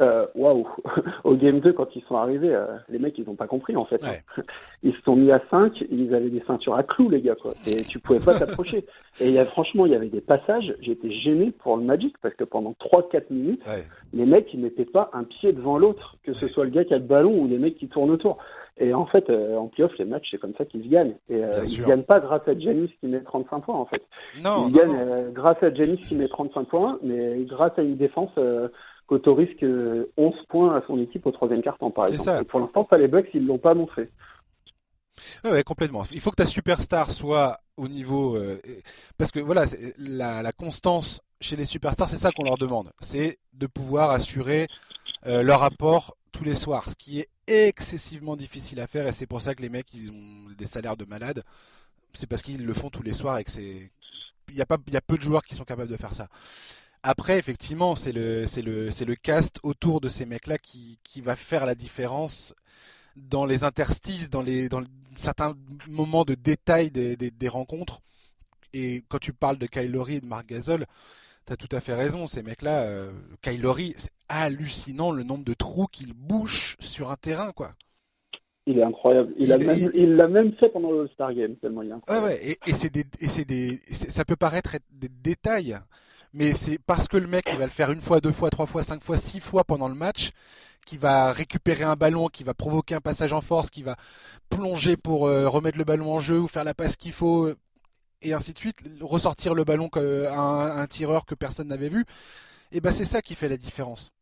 Euh, waouh *laughs* Au game 2, quand ils sont arrivés, euh, les mecs, ils n'ont pas compris, en fait. *laughs* Ils se sont mis à 5, ils avaient des ceintures à clous, les gars, quoi. Et tu pouvais pas t'approcher. *laughs* Et y a, franchement, il y avait des passages, j'étais gêné pour le Magic, parce que pendant 3-4 minutes, les mecs, ils mettaient pas un pied devant l'autre, que ce soit le gars qui a le ballon ou les mecs qui tournent autour. Et en fait, euh, en playoff, les matchs, c'est comme ça qu'ils gagnent. Et euh, ils ne gagnent pas grâce à Janis qui met 35 points, en fait. Non, ils gagnent euh, grâce à Janis qui met 35 points, mais grâce à une défense qu'autorise 11 points à son équipe au troisième quart-temps, par exemple. Ça. Et pour l'instant, ça, les Bucks, ils l'ont pas montré. Ouais, complètement. Il faut que ta superstar soit au niveau... parce que voilà, la, la constance chez les superstars, c'est ça qu'on leur demande. C'est de pouvoir assurer euh, leur apport tous les soirs, ce qui est excessivement difficile à faire et c'est pour ça que les mecs ils ont des salaires de malades. C'est parce qu'ils le font tous les soirs et que c'est il y a pas il y a peu de joueurs qui sont capables de faire ça. Après effectivement, c'est le c'est le c'est le cast autour de ces mecs-là qui qui va faire la différence dans les interstices, dans les dans certains moments de détail des, des, rencontres. Et quand tu parles de Kylori et de Marc Gasol, T'as tout à fait raison, ces mecs-là, euh, Kylori, c'est hallucinant le nombre de trous qu'il bouche sur un terrain, quoi. Il est incroyable. Il, l'a même, il, même fait pendant le Star Game, tellement il est incroyable. Ouais, ouais. Et, c'est des, et c'est des, ça peut paraître être des détails, mais c'est parce que le mec, il va le faire une fois, deux fois, trois fois, cinq fois, six fois pendant le match, qui va récupérer un ballon, qui va provoquer un passage en force, qui va plonger pour euh, remettre le ballon en jeu ou faire la passe qu'il faut et ainsi de suite, ressortir le ballon un, un tireur que personne n'avait vu, et ben c'est ça qui fait la différence.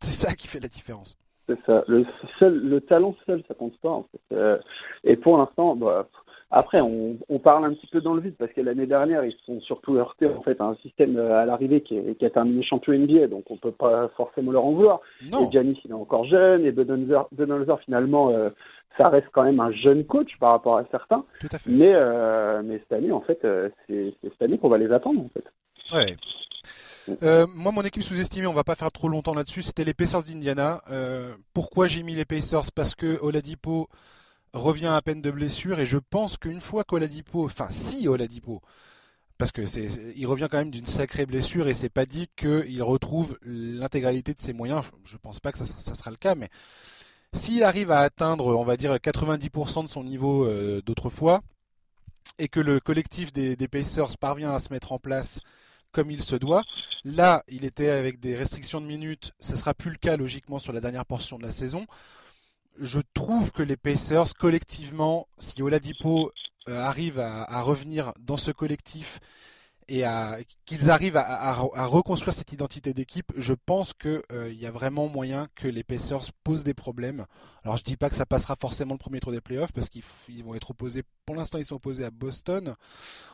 C'est ça qui fait la différence. C'est ça. Le, seul, le talent seul, ça compte pas. En fait. Euh, et pour l'instant, bah, après, on, on, parle un petit peu dans le vide parce que l'année dernière, ils sont surtout heurtés en fait à un système euh, à l'arrivée qui, qui, a terminé champion NBA, donc on peut pas forcément leur en vouloir. Et Giannis, il est encore jeune, et Budenholzer, finalement, euh, ça reste quand même un jeune coach par rapport à certains. Tout à fait. Mais, euh, mais cette année, en fait, euh, c'est cette année qu'on va les attendre, en fait. Ouais. Euh, moi, mon équipe sous-estimée, on va pas faire trop longtemps là-dessus, c'était les Pacers d'Indiana. Euh, pourquoi j'ai mis les Pacers? Parce que Oladipo revient à peine de blessure et je pense qu'une fois qu'Oladipo, enfin si Oladipo, parce que c'est, il revient quand même d'une sacrée blessure et c'est pas dit qu'il retrouve l'intégralité de ses moyens. Je pense pas que ça, ça sera le cas, mais s'il arrive à atteindre, on va dire, 90% de son niveau euh, d'autrefois, et que le collectif des, Pacers parvient à se mettre en place comme il se doit, là, il était avec des restrictions de minutes, ce sera plus le cas logiquement sur la dernière portion de la saison. Je trouve que les Pacers, collectivement, si Oladipo euh, arrive à, revenir dans ce collectif et qu'ils arrivent à, reconstruire cette identité d'équipe, je pense qu'il euh, y a vraiment moyen que les Pacers posent des problèmes. Alors je dis pas que ça passera forcément le premier tour des playoffs parce qu'ils vont être opposés. Pour l'instant, ils sont opposés à Boston.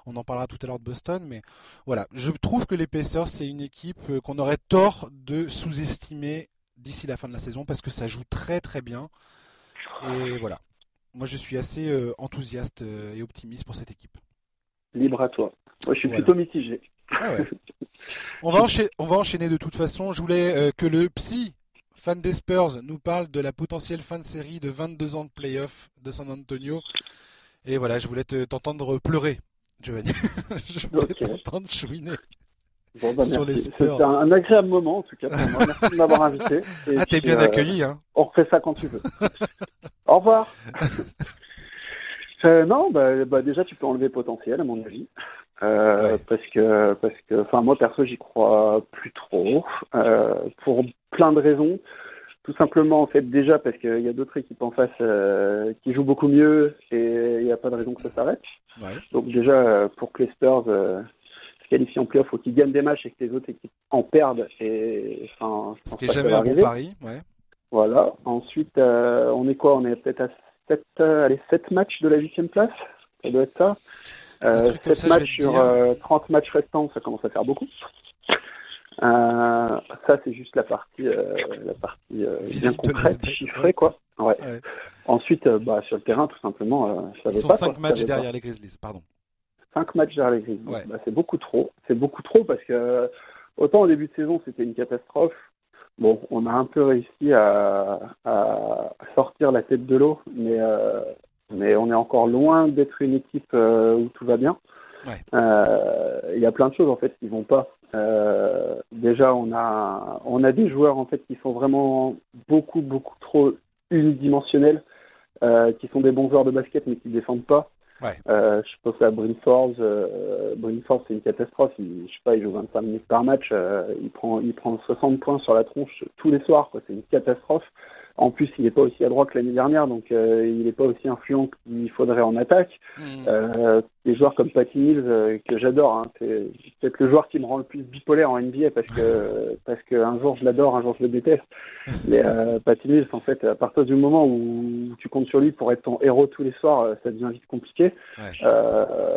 On en parlera tout à l'heure de Boston, mais voilà, je trouve que les Pacers c'est une équipe euh, qu'on aurait tort de sous-estimer d'ici la fin de la saison parce que ça joue très très bien. Et voilà, moi je suis assez euh, enthousiaste et optimiste pour cette équipe. Libre à toi. Moi, je suis plutôt mitigé. Ah *laughs* on, va enchaîner, on va enchaîner de toute façon. Je voulais euh, que le psy fan des Spurs nous parle de la potentielle fin de série de 22 ans de playoff de San Antonio. Et voilà, je voulais t'entendre pleurer, Giovanni. *laughs* je voulais t'entendre chouiner. Bon, bah, sur les Spurs. C'était un, agréable moment en tout cas pour moi. Merci de m'avoir invité. ah, t'es bien euh, accueilli, hein. On refait ça quand tu veux. Au revoir. *laughs* Euh, non, bah, bah, déjà tu peux enlever potentiel à mon avis. Euh, parce que parce que enfin moi perso j'y crois plus trop. Euh, pour plein de raisons. Tout simplement en fait déjà parce qu'il y a d'autres équipes en face euh, qui jouent beaucoup mieux et il n'y a pas de raison que ça s'arrête. Ouais. donc déjà pour que les Spurs se qualifient en playoff faut qu'ils gagnent des matchs et que les autres équipes en perdent et enfin ce qui est jamais un bon pari ouais. Voilà. Ensuite on est quoi? On est peut-être à 7 allez 7 matchs de la huitième place? Ça doit être ça euh, 7 matchs sur 30 euh, matchs restants, ça commence à faire beaucoup. Euh, ça, c'est juste la partie, euh, la partie euh, bien concrète, chiffrée, quoi. Ouais. ouais. Ensuite, bah, sur le terrain, tout simplement, ça Ils sont 5 matchs derrière les Grizzlies, pardon. 5 matchs derrière les Grizzlies. Bah, c'est beaucoup trop. C'est beaucoup trop parce que autant au début de saison, c'était une catastrophe. Bon, on a un peu réussi à, à sortir la tête de l'eau, mais mais on est encore loin d'être une équipe euh, où tout va bien. Il ouais. euh, y a plein de choses en fait qui vont pas. Euh, déjà, on a on a des joueurs en fait qui sont vraiment beaucoup beaucoup trop unidimensionnels, qui sont des bons joueurs de basket mais qui défendent pas. Ouais. Euh, je pense à Bryn Forbes. Euh, Forbes, c'est une catastrophe. Il, je sais pas, il joue 25 minutes par match. Euh, il prend, il prend 60 points sur la tronche tous les soirs. C'est une catastrophe. En plus, il n'est pas aussi à droite que l'année dernière, donc il n'est pas aussi influent qu'il faudrait en attaque. Mmh. des joueurs comme Patty Mills, que j'adore, hein, c'est peut-être le joueur qui me rend le plus bipolaire en NBA parce que *laughs* parce qu'un jour je l'adore, un jour je le déteste. Mais Patty Mills, en fait, à partir du moment où tu comptes sur lui pour être ton héros tous les soirs, ça devient vite compliqué.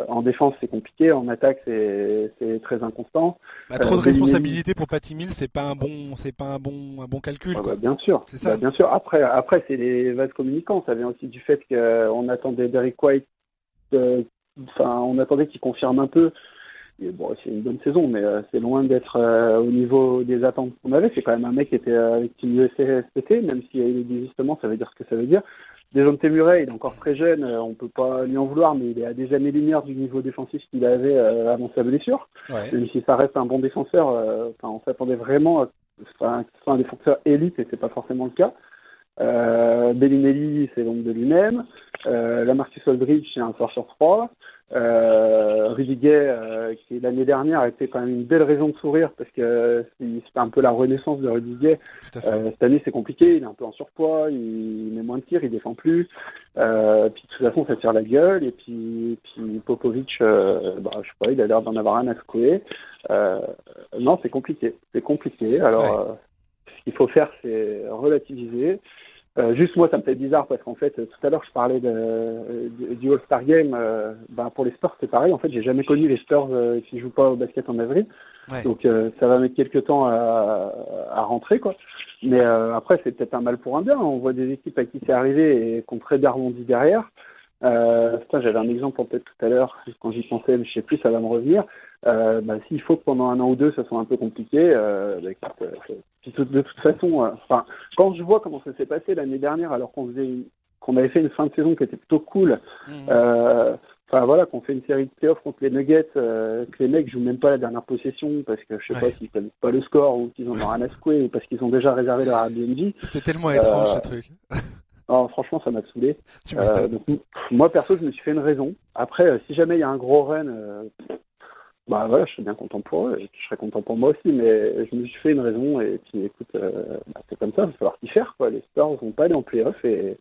en défense, c'est compliqué. En attaque, c'est très inconstant. Bah, trop de responsabilité pour Patty Mills, c'est pas un bon, c'est pas un bon, un bon calcul. quoi. Bah, bien sûr. C'est ça. Bah, bien sûr. Après, après, c'est les vases communicants. Ça vient aussi du fait qu'on attendait Derek White. Euh, enfin, on attendait qu'il confirme un peu. bon, c'est une bonne saison, mais euh, c'est loin d'être euh, au niveau des attentes qu'on avait. C'est quand même un mec qui était avec Team USA SPT, même s'il y a eu des désistements, ça veut dire ce que ça veut dire. Dejounte Témuret, il est encore très jeune, on peut pas lui en vouloir, mais il est à des années-lumière du niveau défensif qu'il avait avant sa blessure. Même si ça reste un bon défenseur, on s'attendait vraiment à enfin, c'est un défenseur élite et c'est pas forcément le cas. Euh, Bellinelli, c'est l'ombre de lui-même. Euh, Lamarcus Aldridge, c'est un sort sur trois. Euh, Rudiger, euh, qui l'année dernière a été quand même une belle raison de sourire parce que c'était un peu la renaissance de Rudiger. Euh, cette année, c'est compliqué. Il est un peu en surpoids, il, met moins de tirs, il défend plus. Puis de toute façon, ça tire la gueule. Et puis, puis Popovic, bah, je sais pas, il a l'air d'en avoir un à secouer. non, c'est compliqué. C'est compliqué. Alors, ce qu'il faut faire, c'est relativiser. Euh, juste moi, ça me fait bizarre parce qu'en fait, tout à l'heure, je parlais de, du All-Star Game. Euh, ben, pour les Spurs, c'est pareil. En fait, j'ai jamais connu les Spurs euh, qui jouent pas au basket en avril. Donc, ça va mettre quelques temps à, à rentrer, quoi. Mais après, c'est peut-être un mal pour un bien. On voit des équipes à qui c'est arrivé et qu'on très bien rebondi derrière. Euh, j'avais un exemple en tête tout à l'heure, quand j'y pensais, mais je sais plus, ça va me revenir. Euh, bah, S'il faut que pendant un an ou deux, ça soit un peu compliqué, euh, bah, euh de toute façon, euh, enfin, quand je vois comment ça s'est passé l'année dernière, alors qu'on faisait, qu'on avait fait une fin de saison qui était plutôt cool. Mmh. Euh, voilà, qu'on fait une série de playoffs contre les Nuggets, que les mecs jouent même pas la dernière possession parce que je sais pas s'ils connaissent pas le score ou qu'ils en ont rien à secouer ou parce qu'ils ont déjà réservé leur Airbnb. C'était tellement étrange ce truc. *laughs* Alors, franchement, ça m'a saoulé. Euh, moi, perso, je me suis fait une raison. Après, euh, si jamais il y a un gros run, euh, bah voilà, je suis bien content pour eux. Et je serais content pour moi aussi, mais je me suis fait une raison. Et puis, écoute, bah, c'est comme ça, il va falloir s'y faire. Quoi. Les Spurs vont pas aller en playoff et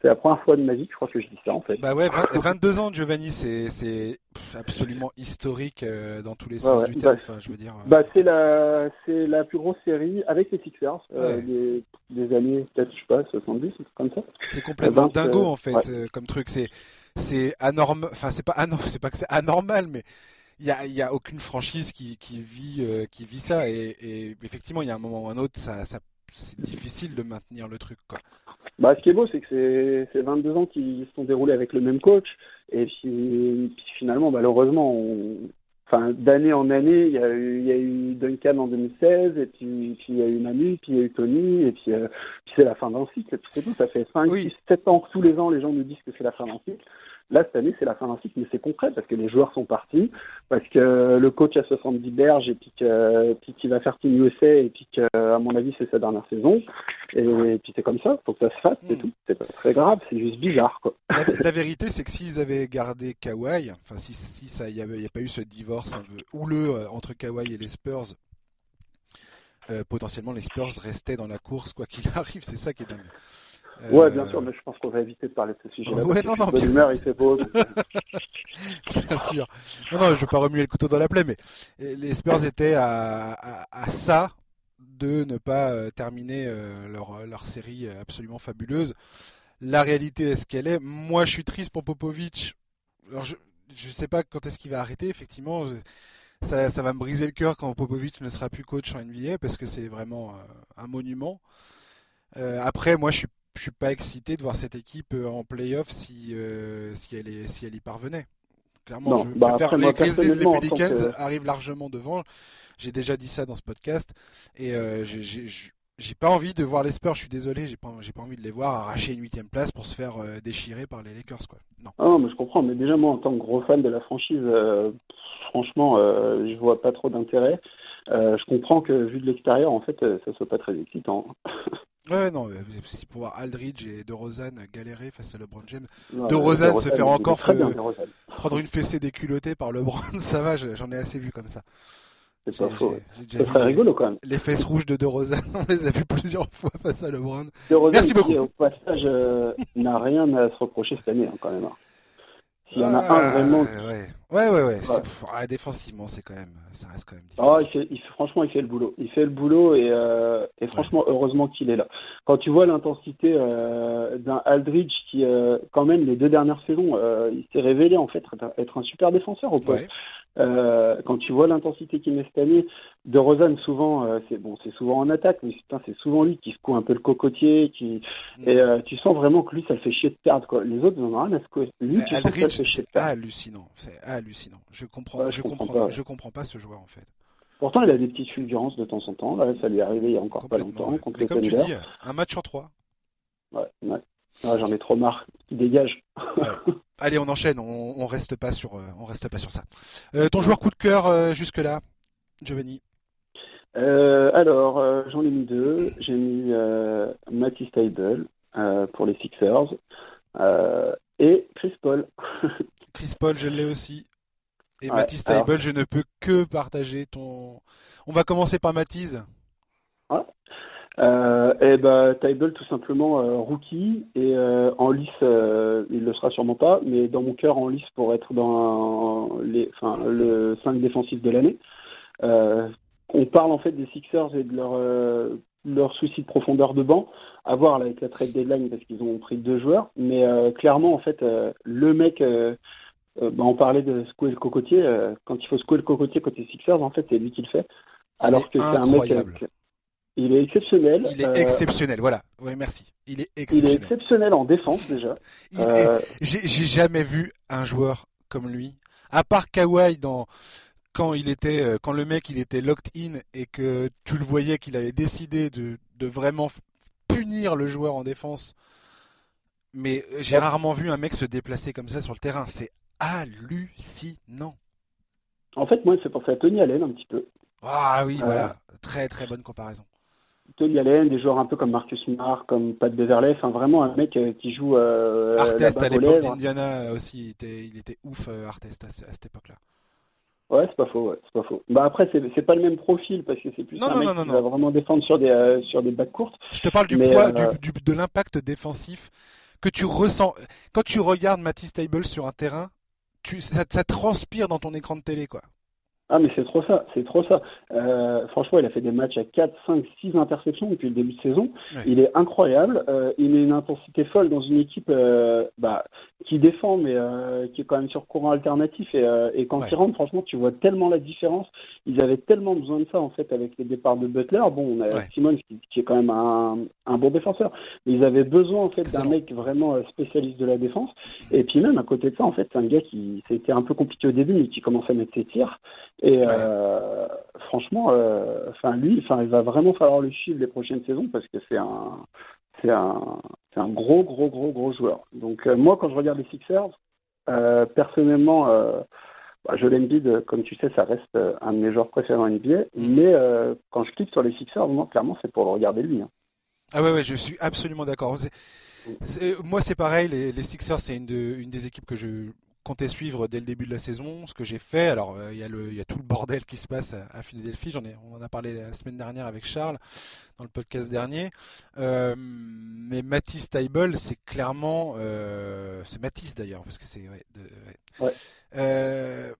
c'est la première fois de ma vie que je crois que je dis ça en fait. Bah ouais, 22 ans de Giovanni, c'est absolument historique euh, dans tous les sens du terme. Bah, enfin, je veux dire. Euh. Bah c'est la la plus grosse série avec les Sixers euh, des, des, années peut-être je sais pas 70 comme ça. C'est complètement dingo en fait comme truc. C'est c'est anormal. Enfin c'est pas anormal, *laughs* c'est pas que c'est anormal, mais il y a, y a aucune franchise qui, qui vit qui vit ça et, et effectivement il y a un moment ou un autre ça, ça c'est difficile de maintenir le truc quoi. Bah, ce qui est beau, c'est que c'est 22 ans qui se sont déroulés avec le même coach. Et puis, finalement, malheureusement, enfin, d'année en année, il y, a eu, il y a eu Duncan en 2016, et puis, puis il y a eu Manu, puis il y a eu Tony, et puis, euh, puis c'est la fin d'un cycle. Et puis c'est tout, ça fait 5, 6, 7 ans que tous les ans, les gens nous disent que c'est la fin d'un cycle. Là, cette année, c'est la fin d'un cycle, mais c'est concret parce que les joueurs sont partis, parce que le coach a 70 berges et puis qu'il va faire Team USA et puis qu'à mon avis, c'est sa dernière saison. Et, puis c'est comme ça, faut que ça se fasse, c'est hmm. tout. C'est pas très grave, c'est juste bizarre. Quoi. La, vérité, c'est que s'ils avaient gardé Kawhi, enfin, si, si ça, il n'y avait, a pas eu ce divorce un peu houleux euh, entre Kawhi et les Spurs, euh, potentiellement les Spurs restaient dans la course quoi qu'il *laughs* arrive, c'est ça qui est dingue. Ouais, bien sûr, mais je pense qu'on va éviter de parler de ce sujet-là. Ouais, non, non, bien... il fait beau. *laughs* bien sûr. Non, non, je veux pas remuer le couteau dans la plaie, mais les Spurs étaient à, à, ça de ne pas euh, terminer euh, leur, leur série absolument fabuleuse. La réalité est ce qu'elle est. Moi, je suis triste pour Popovic. Alors, je ne sais pas quand est-ce qu'il va arrêter, effectivement. Ça, ça, va me briser le cœur quand Popovic ne sera plus coach en NBA parce que c'est vraiment euh, un monument. après, moi, je suis je suis pas excité de voir cette équipe euh, en playoff si, euh, si, elle est, si elle y parvenait. Clairement, je bah préfère les Grizzlies, les Pelicans arrivent largement devant. J'ai déjà dit ça dans ce podcast. Et euh, j'ai pas envie de voir les Spurs, je suis désolé, j'ai pas, pas envie de les voir arracher une huitième place pour se faire euh, déchirer par les Lakers. Quoi. Non. Ah non, mais je comprends, mais déjà moi en tant que gros fan de la franchise, franchement, je vois pas trop d'intérêt. je comprends que vu de l'extérieur, en fait, ça soit pas très excitant. *laughs* Ouais, non, si pour voir Aldridge et DeRozan galérer face à LeBron James. De DeRozan se faire encore prendre une fessée déculottée par LeBron, *laughs* ça va, j'en ai assez vu comme ça. C'est pas faux. Ça serait rigolo quand même. Les fesses rouges de De Rozan, *laughs* on les a vues plusieurs *laughs* fois face à LeBron. De Merci beaucoup. Qui, au passage, n'a rien à se reprocher cette année hein, quand même. Hein. S'il y en a un vraiment. Ouais, ouais, ouais. ouais. Ah, défensivement, c'est quand même, ça reste quand même ah, difficile. il fait, franchement, il fait le boulot. Il fait le boulot et, euh, et franchement, heureusement qu'il est là. Quand tu vois l'intensité euh, d'un Aldridge qui, euh, quand même, les deux dernières saisons, il s'est révélé en fait être un super défenseur au poste. Euh, quand tu vois l'intensité qu'il met cette année, de Rosanne souvent, euh, c'est bon, c'est souvent en attaque, mais c'est souvent lui qui secoue un peu le cocotier, qui mm. et euh, tu sens vraiment que lui ça le fait chier de perdre quoi. Les autres ils en ont rien à secouer. Lui, tu sens que ça le fait chier de perdre. hallucinant, c'est hallucinant. Je comprends, je, comprends, pas, je comprends pas ce joueur en fait. Pourtant, il a des petites fulgurances de temps en temps. Là, ça lui est arrivé il y a encore pas longtemps contre comme tu dis, un match sur trois. Ouais, ouais. Ah, j'en ai trop marre. Il dégage. *laughs* Allez, on enchaîne. On, on, reste pas sur, euh, on reste pas sur ça. Euh, ton joueur coup de cœur euh, jusque là, Giovanni. alors, j'en ai mis deux. J'ai mis Matty Stable pour les Sixers et Chris Paul. *laughs* Chris Paul, je l'ai aussi. Et ouais, Stable, je ne peux que partager ton. On va commencer par Matisse. Euh, et bah, Tybalt, tout simplement, euh, rookie, et euh, en lice, euh, il le sera sûrement pas, mais dans mon cœur, en lice pour être dans les, enfin, le 5 défensif de l'année. on parle en fait des Sixers et de leur, leur souci de profondeur de banc, à voir avec la trade deadline parce qu'ils ont pris deux joueurs, mais clairement, en fait, le mec. Bah, on parlait de secouer le cocotier. quand il faut secouer le cocotier côté Sixers, en fait, c'est lui qui le fait. Alors que c'est un mec il est exceptionnel. Il est euh, exceptionnel, voilà. Oui, merci. Il est exceptionnel. Il est exceptionnel en défense déjà. Euh, j'ai jamais vu un joueur comme lui, à part Kawhi dans quand il était euh, quand le mec il était locked in et que tu le voyais qu'il avait décidé de, de vraiment punir le joueur en défense. Mais j'ai rarement vu un mec se déplacer comme ça sur le terrain. C'est hallucinant. En fait, moi, c'est penser à Tony Allen un petit peu. Ah oui, voilà. Très très bonne comparaison. Tony Allen, des joueurs un peu comme Marcus Smart, comme Pat Beverley, enfin vraiment un mec euh, qui joue. Euh, Artest à l'époque d'Indiana aussi, il était, il était ouf euh, Artest à, cette époque-là. Ouais, c'est pas faux, ouais, c'est pas faux. Bah après, c'est pas le même profil parce que c'est plus un mec qui va vraiment défendre sur des euh, sur des bacs courtes. Je te parle du poids, du, de l'impact défensif que tu ressens quand tu regardes Matisse Table sur un terrain. Tu, ça, ça transpire dans ton écran de télé, quoi. Ah mais c'est trop ça, c'est trop ça. Euh, franchement, il a fait des matchs à 4, 5, 6 interceptions depuis le début de saison. Il est incroyable. Euh, il met une intensité folle dans une équipe euh, bah, qui défend, mais qui est quand même sur courant alternatif. Et, et quand ouais. il rentre, franchement, tu vois tellement la différence. Ils avaient tellement besoin de ça en fait avec les départs de Butler. Bon, on a ouais. Simon qui, qui, est quand même un, un, bon défenseur, mais ils avaient besoin en fait d'un mec vraiment spécialiste de la défense. Et puis même à côté de ça, en fait, c'est un gars qui c'était un peu compliqué au début, mais qui commence à mettre ses tirs. Et ouais. euh, franchement, euh, enfin lui, enfin il va vraiment falloir le suivre les prochaines saisons parce que c'est un, c'est un, c'est un gros, gros, gros, gros joueur. Donc euh, moi, quand je regarde les Sixers, personnellement, bah, je l'Embiid, comme tu sais, ça reste un de mes joueurs préférés en NBA. Mm. Mais quand je clique sur les Sixers, moi, clairement, c'est pour le regarder lui. Hein. Ah ouais, ouais, je suis absolument d'accord. Moi, c'est pareil. Les, les Sixers, c'est une, de, une des équipes que je comptais suivre dès le début de la saison, ce que j'ai fait. Alors, il euh, y, y, a tout le bordel qui se passe à, à Philadelphie. J'en ai, on en a parlé la semaine dernière avec Charles dans le podcast dernier. Euh, mais Matisse Taibel, c'est clairement, euh, c'est Matisse d'ailleurs, parce que c'est, ouais, ouais. Euh,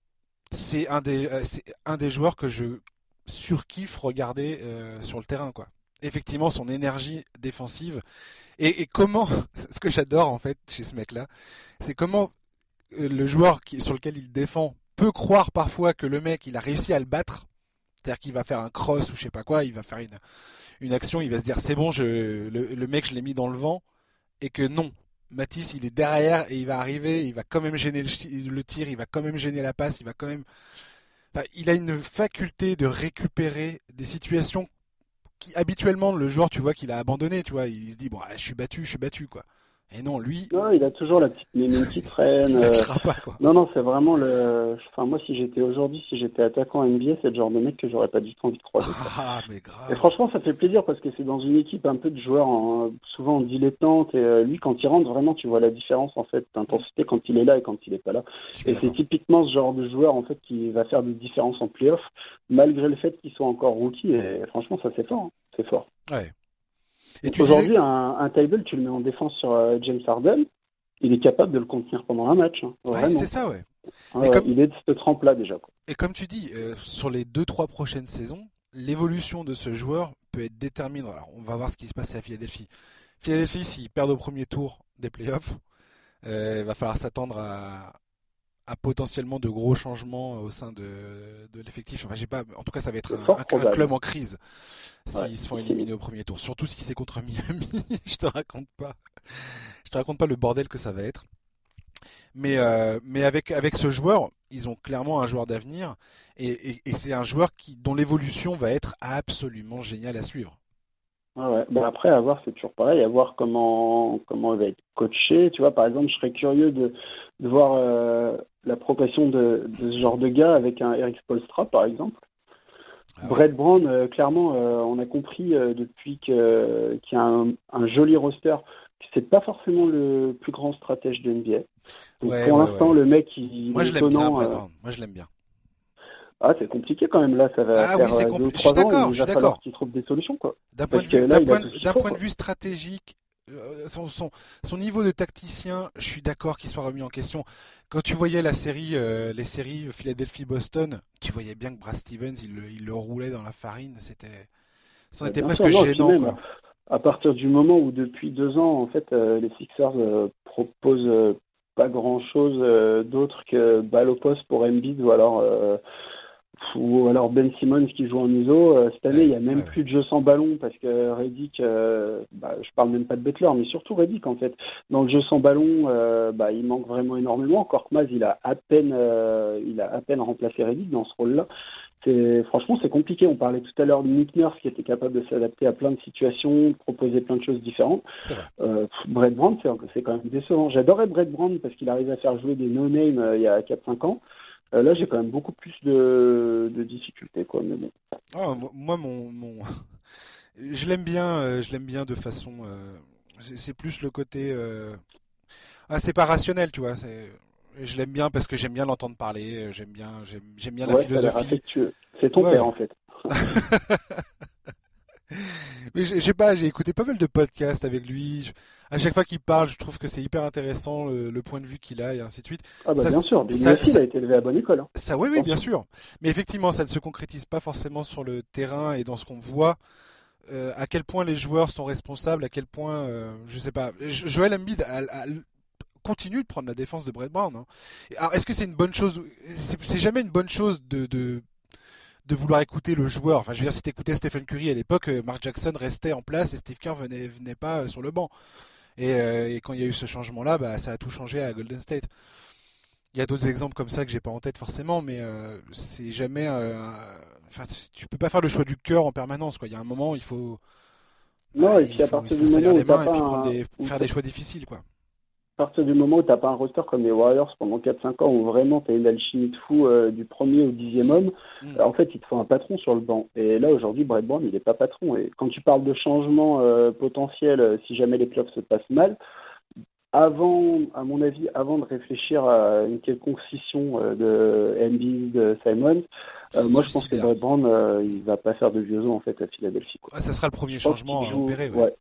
c'est un des, c'est un des joueurs que je surkiffe regarder sur le terrain, quoi. Effectivement, son énergie défensive et, et comment, *laughs* ce que j'adore en fait chez ce mec-là, c'est comment le joueur sur lequel il défend peut croire parfois que le mec il a réussi à le battre, c'est-à-dire qu'il va faire un cross ou je sais pas quoi, il va faire une, action, il va se dire c'est bon, je, le, mec je l'ai mis dans le vent, et que non, Matisse il est derrière et il va arriver, il va quand même gêner le, le tir, il va quand même gêner la passe, il va quand même, il a une faculté de récupérer des situations qui habituellement le joueur tu vois qu'il a abandonné, tu vois, il se dit bon je suis battu, je suis battu quoi. Et non, lui. Non, il a toujours la petite mémine qui traîne. *laughs* il euh, pas, quoi. Non, non, c'est vraiment le. Enfin, moi, si j'étais aujourd'hui, si j'étais attaquant NBA, c'est le genre de mec que j'aurais pas du tout envie de croiser. Ah, mais Et grave. franchement, ça fait plaisir parce que c'est dans une équipe un peu de joueurs en- souvent en dilettante. Et euh, lui, quand il rentre, vraiment, tu vois la différence en fait d'intensité quand il est là et quand il est pas là. Et c'est typiquement ce genre de joueur en fait qui va faire des différences en playoff, malgré le fait qu'il soit encore rookie. Et franchement, ça c'est fort. hein. C'est fort. Ouais. Aujourd'hui, disais- un, un table, tu le mets en défense sur euh, James Harden, il est capable de le contenir pendant un match. hein. Ouais, c'est ça, ouais. Comme- Il est de cette trempe-là déjà. quoi. Et comme tu dis, euh, sur les deux trois prochaines saisons, l'évolution de ce joueur peut être déterminante. Alors, on va voir ce qui se passe à Philadelphie. Philadelphie, s'ils perdent au premier tour des playoffs, euh, il va falloir s'attendre à, à potentiellement de gros changements au sein de, de l'effectif. Enfin, j'ai pas. En tout cas, ça va être un, club en crise s'ils Ouais. se font éliminer au premier tour. Surtout si c'est contre Miami. *laughs* je te raconte pas. Je te raconte pas le bordel que ça va être. Mais, euh, mais avec, avec ce joueur, ils ont clairement un joueur d'avenir et, et- et c'est un joueur qui, dont l'évolution va être absolument géniale à suivre. Ouais, ouais. Bah, après, à voir, c'est toujours pareil, à voir comment, comment il va être coaché. Tu vois, par exemple, je serais curieux de, de voir euh, la progression de, de ce genre de gars avec un Eric Spolstra, par exemple. Ah ouais. Brett Brown, euh, clairement, euh, on a compris depuis que- qu'il y a un, un joli roster que c'est pas forcément le plus grand stratège de NBA. Donc, Ouais, pour ouais, l'instant, le mec, il Moi, est je l'aime bien, étonnant. Moi, je l'aime bien. Ah, c'est compliqué quand même. Là, ça va Ah faire oui, c'est compli- deux ou je suis trois ans. d'accord, Il je va suis falloir d'accord. qu'il trouve des solutions, quoi. D'un point, de vue, d'un point, d'un point de stratégique, son, son, son niveau de tacticien, je suis d'accord qu'il soit remis en question. Quand tu voyais la série, euh, les séries Philadelphie-Boston, tu voyais bien que Brad Stevens, il, le- il le roulait dans la farine. C'était, c'en était presque sûr, non, gênant, même, quoi. À partir du moment où depuis deux ans, en fait, euh, les Sixers euh, proposent euh, pas grand-chose euh, d'autre que balle au poste pour Embiid ou alors euh, ou alors Ben Simmons qui joue en ISO. Euh, cette année, il y a même ouais, plus de jeu sans ballon parce que Reddick, euh, bah, je parle même pas de Butler, mais surtout Reddick en fait. Dans le jeu sans ballon, euh, bah, il manque vraiment énormément. Korkmaz, il a à peine, euh, il a à peine remplacé Reddick dans ce rôle-là. C'est franchement c'est compliqué. On parlait tout à l'heure de Nick Nurse qui était capable de s'adapter à plein de situations, de proposer plein de choses différentes. Euh, Brett Brown, c'est c'est quand même décevant. J'adorais Brett Brown parce qu'il arrivait à faire jouer des no-name euh, il y a 4-5 ans. Euh, là, j'ai quand même beaucoup plus de, de difficultés, quoi. Mais bon. Mo- moi, mon, mon... *laughs* je l'aime bien, euh, je l'aime bien de façon. euh, c'est plus le côté. Ah, c'est pas rationnel, tu vois. Je l'aime bien parce que j'aime bien l'entendre parler. J'aime bien, j'aime, bien la Ouais, philosophie. C'est ton Ouais, père, en fait. *laughs* Mais j'ai j'ai pas, j'ai écouté pas mal de podcasts avec lui. Je- À chaque fois qu'il parle, je trouve que c'est hyper intéressant le, le point de vue qu'il a et ainsi de suite. Ah bah Ça, bien sûr. Ça- aussi, il a été élevé à bonne école. hein. Ça, oui, oui, bien sûr. Mais effectivement, ça ne se concrétise pas forcément sur le terrain et dans ce qu'on voit. euh, à quel point les joueurs sont responsables, à quel point, euh, je sais pas. Jo- Joel Embiid a- a- continue de prendre la défense de Brett Brown. hein. Alors, est-ce que c'est une bonne chose C'est jamais une bonne chose de, de de vouloir écouter le joueur? Enfin, je veux dire, si t'écoutais Stephen Curry à l'époque, euh, Mark Jackson restait en place et Steve Kerr venait venait pas euh, sur le banc. Et, euh, et quand il y a eu ce changement-là, bah, ça a tout changé à Golden State. Il y a d'autres exemples comme ça que j'ai pas en tête forcément, mais euh, c'est jamais. euh, Enfin, tu peux pas faire le choix du cœur en permanence. Quoi. Il y a un moment, il faut. Non, et il puis à partir du moment où mains et puis un- des- faire des choix difficiles, quoi. À partir du moment où t'as pas un roster comme les Warriors pendant 4-5 ans, où vraiment t'as une alchimie de fou euh, du premier au dixième homme, Mm. euh, en fait, il te faut un patron sur le banc. Et là, aujourd'hui, Brett Brown, il est pas patron. Et quand tu parles de changement euh, potentiel, si jamais les playoffs se passent mal, avant, à mon avis, avant de réfléchir à une quelconque scission de Embiid, de Simons, euh, moi, je pense que. Brett Brown, il va pas faire de vieux os en fait à Philadelphie. Quoi. Ah, ça sera le premier changement à opérer. ouais. ouais.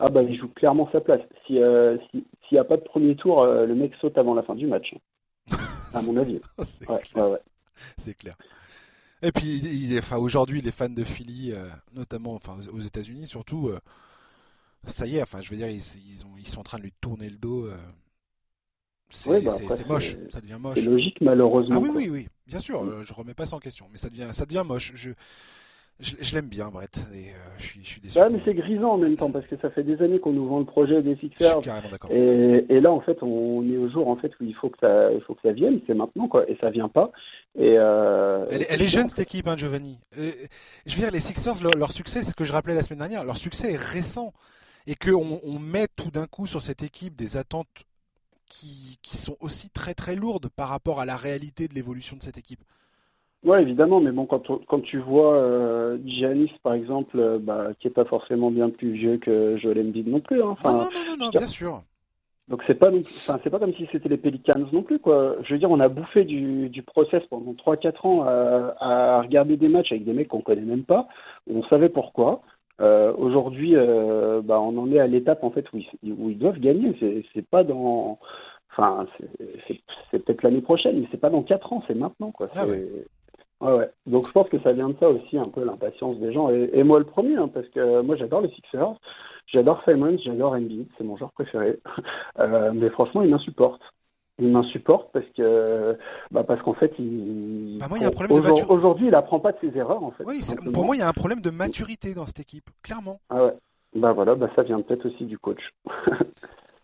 Ah bah il joue clairement sa place. Si euh, si- s'il n'y a pas de premier tour, euh, le mec saute avant la fin du match. *laughs* À mon avis. C'est Ouais, clair. ouais, ouais. C'est clair. Et puis, il est, enfin, aujourd'hui, les fans de Philly, euh, notamment, enfin, aux États-Unis surtout, ça y est. Enfin, je veux dire, ils, ils, ont, ils sont en train de lui tourner le dos. c'est bah c'est- c'est moche. c'est- Ça devient C'est moche. logique malheureusement. Ah oui, quoi. oui, oui. Bien sûr. euh, je remets pas ça en question. Mais ça devient, ça devient moche. Je, je, je l'aime bien, Brett. Et euh, je suis, je suis déçu. Ouais, mais c'est grisant en même temps parce que ça fait des années qu'on nous vend le projet des Je suis Sixers. carrément d'accord. Et, et là, en fait, on est au jour en fait où il faut que ça, il faut que ça vienne. C'est maintenant quoi, et ça vient pas. Et euh, Elle, est- elle est jeune cette équipe, hein, Giovanni. Euh, je veux dire, les Sixers, leur, leur succès, c'est ce que je rappelais la semaine dernière, leur succès est récent. et qu'on on met tout d'un coup sur cette équipe des attentes qui, qui, sont aussi très très lourdes par rapport à la réalité de l'évolution de cette équipe. Ouais, évidemment, mais bon, quand, quand tu vois euh, Giannis, par exemple, euh, bah, qui est pas forcément bien plus vieux que Joel Embiid non plus. Hein. Enfin, non, non, non, non, bien sûr. Donc c'est pas enfin, c'est pas comme si c'était les Pelicans non plus quoi. Je veux dire, on a bouffé du, du process pendant 3-4 ans à, à, regarder des matchs avec des mecs qu'on connaît même pas. On savait pourquoi. Euh, Aujourd'hui, euh, bah, on en est à l'étape en fait où ils, où ils doivent gagner. C'est pas dans, enfin, c'est peut-être l'année prochaine, mais c'est pas dans 4 ans, c'est maintenant quoi. Ah ouais. Ouais, ouais. Donc je pense que ça vient de ça aussi un peu l'impatience des gens et, et moi le premier hein, parce que moi j'adore les Sixers. J'adore Simons, j'adore Embiid, c'est mon joueur préféré. *laughs* Euh, mais franchement, il m'insupporte. Il m'insupporte parce que, bah parce qu'en fait, il. Bah moi, il y a un problème de maturité. Aujourd'hui, il apprend pas de ses erreurs, en fait. Oui, pour moi, il y a un problème de maturité dans cette équipe, clairement. Ah ouais. Bah voilà, bah ça vient peut-être aussi du coach. *laughs*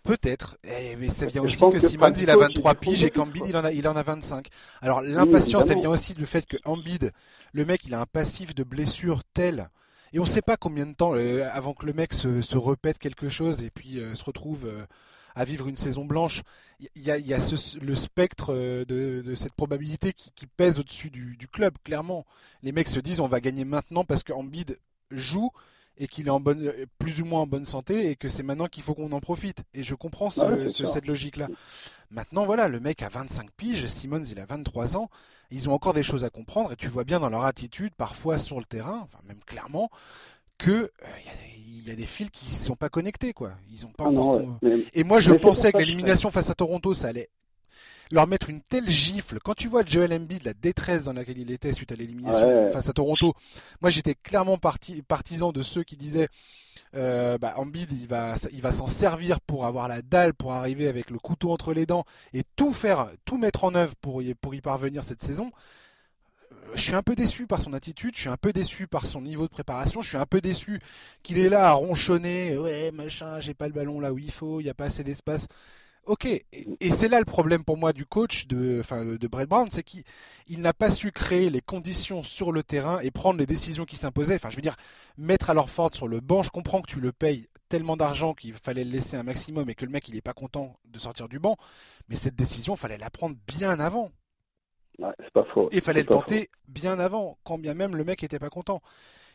Peut-être, eh, mais ça vient aussi que, Simons il a 23 piges et qu'Ambid il en a il en a 25. Alors l'impatience, ça vient aussi du fait que Ambid, le mec, il a un passif de blessure tel et on ne sait pas combien de temps euh, avant que le mec se, se, répète quelque chose et puis euh, se retrouve euh, à vivre une saison blanche. Il y a, y a ce, le spectre de, de, cette probabilité qui, qui pèse au-dessus du, du, club, clairement. Les mecs se disent on va gagner maintenant parce que joue et qu'il est en bonne, plus ou moins en bonne santé et que c'est maintenant qu'il faut qu'on en profite. Et je comprends ce, ce, cette logique-là. Maintenant, voilà, le mec a 25 piges, Simmons il a 23 ans, ils ont encore des choses à comprendre et tu vois bien dans leur attitude, parfois sur le terrain, enfin même clairement, que il euh, y, a des fils qui sont pas connectés quoi. Ils ont pas ah encore. Et moi je pensais que l'élimination face à Toronto ça allait leur mettre une telle gifle. Quand tu vois Joel Embiid, la détresse dans laquelle il était suite à l'élimination face à Toronto, moi j'étais clairement parti, partisan de ceux qui disaient euh, bah, Embiid il va, il va s'en servir pour avoir la dalle, pour arriver avec le couteau entre les dents et tout faire, tout mettre en œuvre pour y, pour y parvenir cette saison. Je suis un peu déçu par son attitude, je suis un peu déçu par son niveau de préparation, je suis un peu déçu qu'il est là à ronchonner, ouais machin, j'ai pas le ballon là où il faut, il n'y a pas assez d'espace. Ok, et, c'est là le problème pour moi du coach de, enfin, de Brett Brown, c'est qu'il n'a pas su créer les conditions sur le terrain et prendre les décisions qui s'imposaient. Enfin, je veux dire, mettre alors Ford sur le banc, je comprends que tu le payes tellement d'argent qu'il fallait le laisser un maximum et que le mec il est pas content de sortir du banc, mais cette décision, il fallait la prendre bien avant. Ouais, c'est pas faux. Et fallait le tenter bien avant, quand bien même le mec était pas content.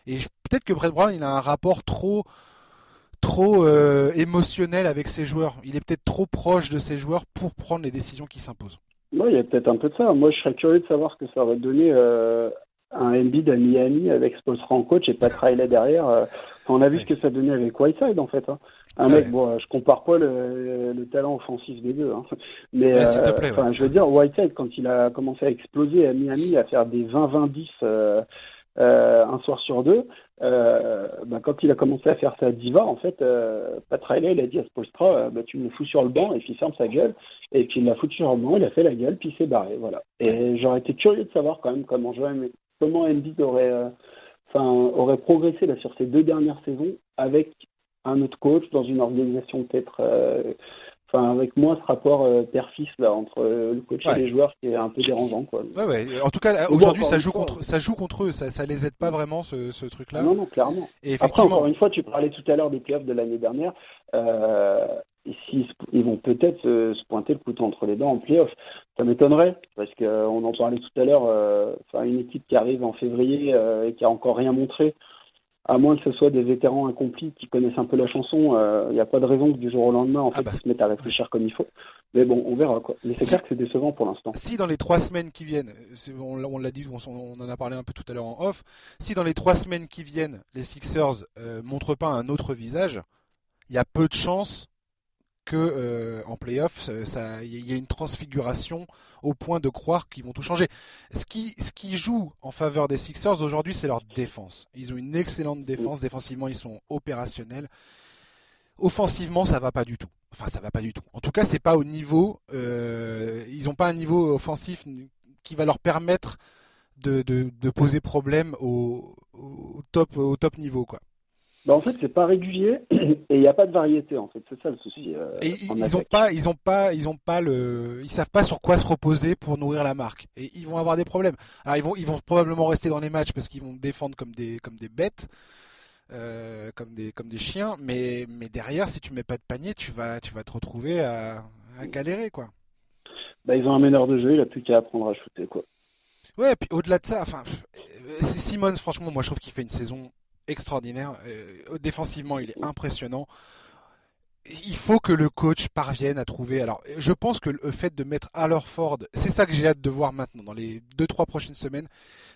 Et peut-être que Brett Brown, il a un rapport trop trop euh, émotionnel avec ses joueurs. Il est peut-être trop proche de ses joueurs pour prendre les décisions qui s'imposent. Oui, il y a peut-être un peu de ça. Moi, je serais curieux de savoir ce que ça aurait donné euh, un Embiid à Miami avec Spolstra en coach et pas Riley derrière. Euh. on a vu ce que ça donnait avec Whiteside, en fait. Hein. Un mec, bon, je compare pas le, le, talent offensif des deux, hein. mais je veux dire, Whiteside, quand il a commencé à exploser à Miami, à faire des 20-20-10 euh, un soir sur deux, euh, bah, quand il a commencé à faire sa diva, en fait, euh, Pat Riley, il a dit à Spolstra, euh, bah, tu me fous sur le banc, et puis il ferme sa gueule, et puis il l'a foutu sur le banc, il a fait la gueule, puis il s'est barré, voilà. Et j'aurais été curieux de savoir quand même comment comment Embiid aurait, enfin, aurait progressé là sur ces deux dernières saisons avec un autre coach dans une organisation peut-être enfin avec moi ce rapport euh, père-fils là entre euh, le coach et les joueurs qui est un peu dérangeant quoi. Ouais, ouais. En tout cas aujourd'hui ça joue contre ça joue contre eux, ça ça les aide pas vraiment ce, ce truc là. Non non clairement. Et effectivement... Après encore une fois tu parlais tout à l'heure des playoffs de l'année dernière. Euh, ils, ils vont peut-être se pointer le couteau entre les dents en playoffs. Ça m'étonnerait parce qu'on en parlait tout à l'heure. Euh, enfin une équipe qui arrive en février et qui a encore rien montré à moins que ce soit des vétérans incomplis qui connaissent un peu la chanson, il euh, n'y a pas de raison que du jour au lendemain, en ah fait, bah. ils se mettent à réfléchir comme il faut. Mais bon, on verra quoi. Mais c'est clair que c'est décevant pour l'instant. Si dans les trois semaines qui viennent, on, l'a dit, on, en a parlé un peu tout à l'heure en off, si dans les trois semaines qui viennent, les Sixers euh, montrent pas un autre visage, il y a peu de chances que euh, en playoff, il y a une transfiguration au point de croire qu'ils vont tout changer. Ce qui, ce qui joue en faveur des Sixers aujourd'hui, c'est leur défense. Ils ont une excellente défense. Défensivement, ils sont opérationnels. Offensivement, ça va pas du tout. Enfin, ça va pas du tout. En tout cas, c'est pas au niveau. Euh, ils n'ont pas un niveau offensif qui va leur permettre de, de, de poser problème au, au, top, au top niveau, quoi. Bah en fait, c'est pas régulier *clears throat* et il n'y a pas de variété en fait. C'est ça le souci. Euh, et ils ont pas, ils ont pas, ils ont pas le, ils savent pas sur quoi se reposer pour nourrir la marque. Et ils vont avoir des problèmes. Alors ils vont, ils vont probablement rester dans les matchs parce qu'ils vont défendre comme des, comme des bêtes. Euh, comme des comme des chiens, mais mais derrière, si tu mets pas de panier, tu vas tu vas te retrouver à, à galérer quoi. Bah, ils ont un meneur de jeu, il a plus qu'à apprendre à shooter quoi. Ouais, et puis au-delà de ça, enfin, c'est Simmons, franchement, moi je trouve qu'il fait une saison extraordinaire. défensivement, il est impressionnant il faut que le coach parvienne à trouver. Alors, je pense que le fait de mettre Ford, c'est ça que j'ai hâte de voir maintenant dans les 2-3 prochaines semaines,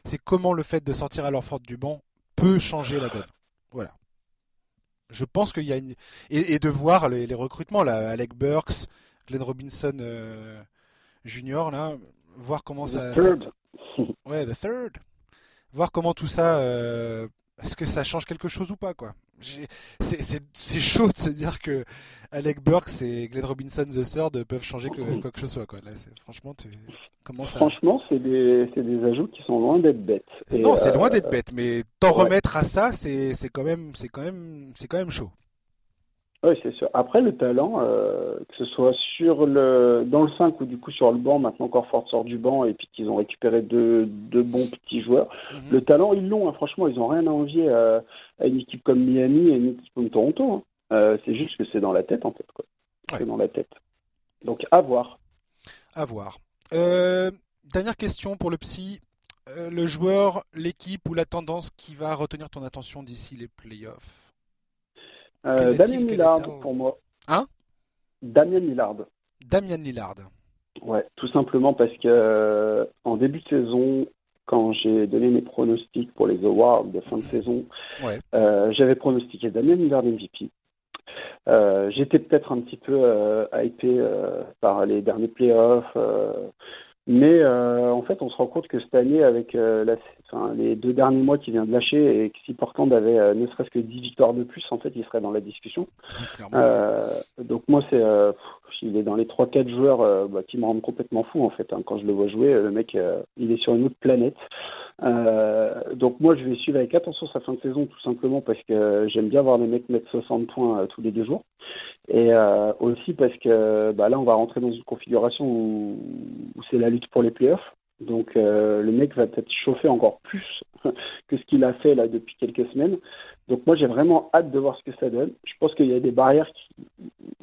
c'est comment le fait de sortir Ford du banc peut changer la donne. Voilà. Je pense qu'il y a une et, de voir les, recrutements là, Alec Burks, Glenn Robinson euh, Junior là, voir comment ça, Ouais, the third. Voir comment tout ça euh, est-ce que ça change quelque chose ou pas quoi? C'est chaud de se dire que Alec Burks et Glenn Robinson the Third peuvent changer que, quoi que ce soit quoi. Là, franchement, comment ça? Franchement, c'est des, des ajouts qui sont loin d'être bêtes. non, c'est loin euh, d'être bête, mais t'en remettre à ça, c'est quand même c'est quand même c'est quand même chaud. Oui, c'est sûr. Après, le talent, euh, que ce soit sur le, dans le 5 ou du coup sur le banc, maintenant encore Ford sort du banc et puis qu'ils ont récupéré deux, deux, bons petits joueurs, mhm. le talent, ils l'ont. Hein. Franchement, ils n'ont rien à envier à, une équipe comme Miami et une équipe comme Toronto. Hein. Euh, c'est juste que c'est dans la tête, en fait. Quoi. C'est dans la tête. Donc, à voir. À voir. Euh, dernière question pour le psy. le joueur, l'équipe ou la tendance qui va retenir ton attention d'ici les playoffs? Euh, Damien Lillard pour moi. Hein Damien Lillard. Damien Lillard. Ouais, tout simplement parce que euh, en début de saison, quand j'ai donné mes pronostics pour les awards de fin de saison, euh, j'avais pronostiqué Damien Lillard MVP. J'étais peut-être un petit peu hypé par les derniers playoffs, mais en fait, on se rend compte que cette année, avec la, les deux derniers mois qu'il vient de lâcher et que si Portland avait euh, ne serait-ce que 10 victoires de plus, en fait, il serait dans la discussion. Euh, donc moi, c'est, euh, il est dans les 3-4 joueurs bah, qui me rendent complètement fou, en fait. Hein. Quand je le vois jouer, le mec, il est sur une autre planète. Donc moi, je vais suivre avec attention sa fin de saison, tout simplement parce que j'aime bien voir les mecs mettre 60 points tous les deux jours. Et aussi parce que bah, là, on va rentrer dans une configuration où c'est la lutte pour les playoffs. Donc euh, le mec va peut-être chauffer encore plus *laughs* que ce qu'il a fait là depuis quelques semaines. Donc moi j'ai vraiment hâte de voir ce que ça donne. Je pense qu'il y a des barrières qui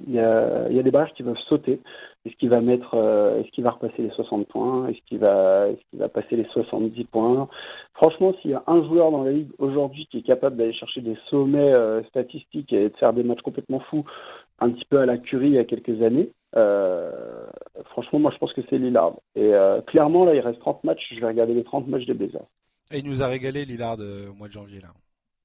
il y a, des barrières qui peuvent sauter. Est-ce qu'il va mettre euh, est-ce qu'il va repasser les 60 points? Est-ce qu'il va est-ce qu'il va passer les 70 points? Franchement, s'il y a un joueur dans la ligue aujourd'hui qui est capable d'aller chercher des sommets euh, statistiques et de faire des matchs complètement fous un petit peu à la Curie il y a quelques années, euh, franchement, moi, je pense que c'est Lillard. Et clairement, là, il reste 30 matchs. Je vais regarder les 30 matchs des Blazers. Et il nous a régalé, Lillard, au mois de janvier, là.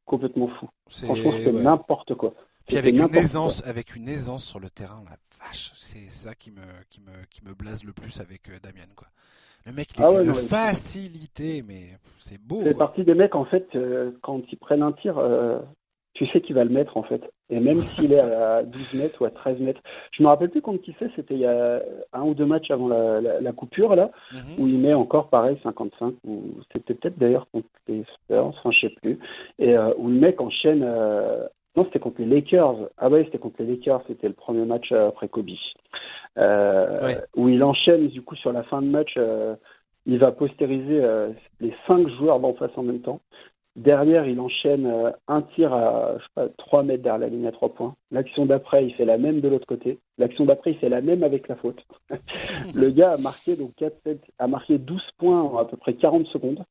Complètement fou. Franchement, c'est n'importe quoi. Puis avec une aisance, avec une aisance sur le terrain, la vache, c'est ça qui me, qui me, qui me blase le plus avec Damien, quoi. Le mec, il ah une facilité, mais c'est beau. C'est partie des mecs, en fait, quand ils prennent un tir, tu sais qu'il va le mettre en fait. Et même *laughs* s'il est à 12 mètres ou à 13 mètres. Je me rappelle plus contre qui c'est, c'était il y a un ou deux matchs avant la, coupure là, mhm. où il met encore pareil 55, ou c'était peut-être d'ailleurs contre les Spurs, enfin je sais plus, et euh, où le mec enchaîne, euh, non c'était contre les Lakers, ah ouais c'était contre les Lakers, c'était le premier match euh, après Kobe, où il enchaîne du coup sur la fin de match, il va postériser les cinq joueurs d'en face en même temps. Derrière, il enchaîne euh, un tir à je sais pas, 3 mètres derrière la ligne à 3 points. L'action d'après, il fait la même de l'autre côté. L'action d'après, il fait la même avec la faute. *laughs* le gars a marqué donc 4, a marqué 12 points en à peu près 40 secondes.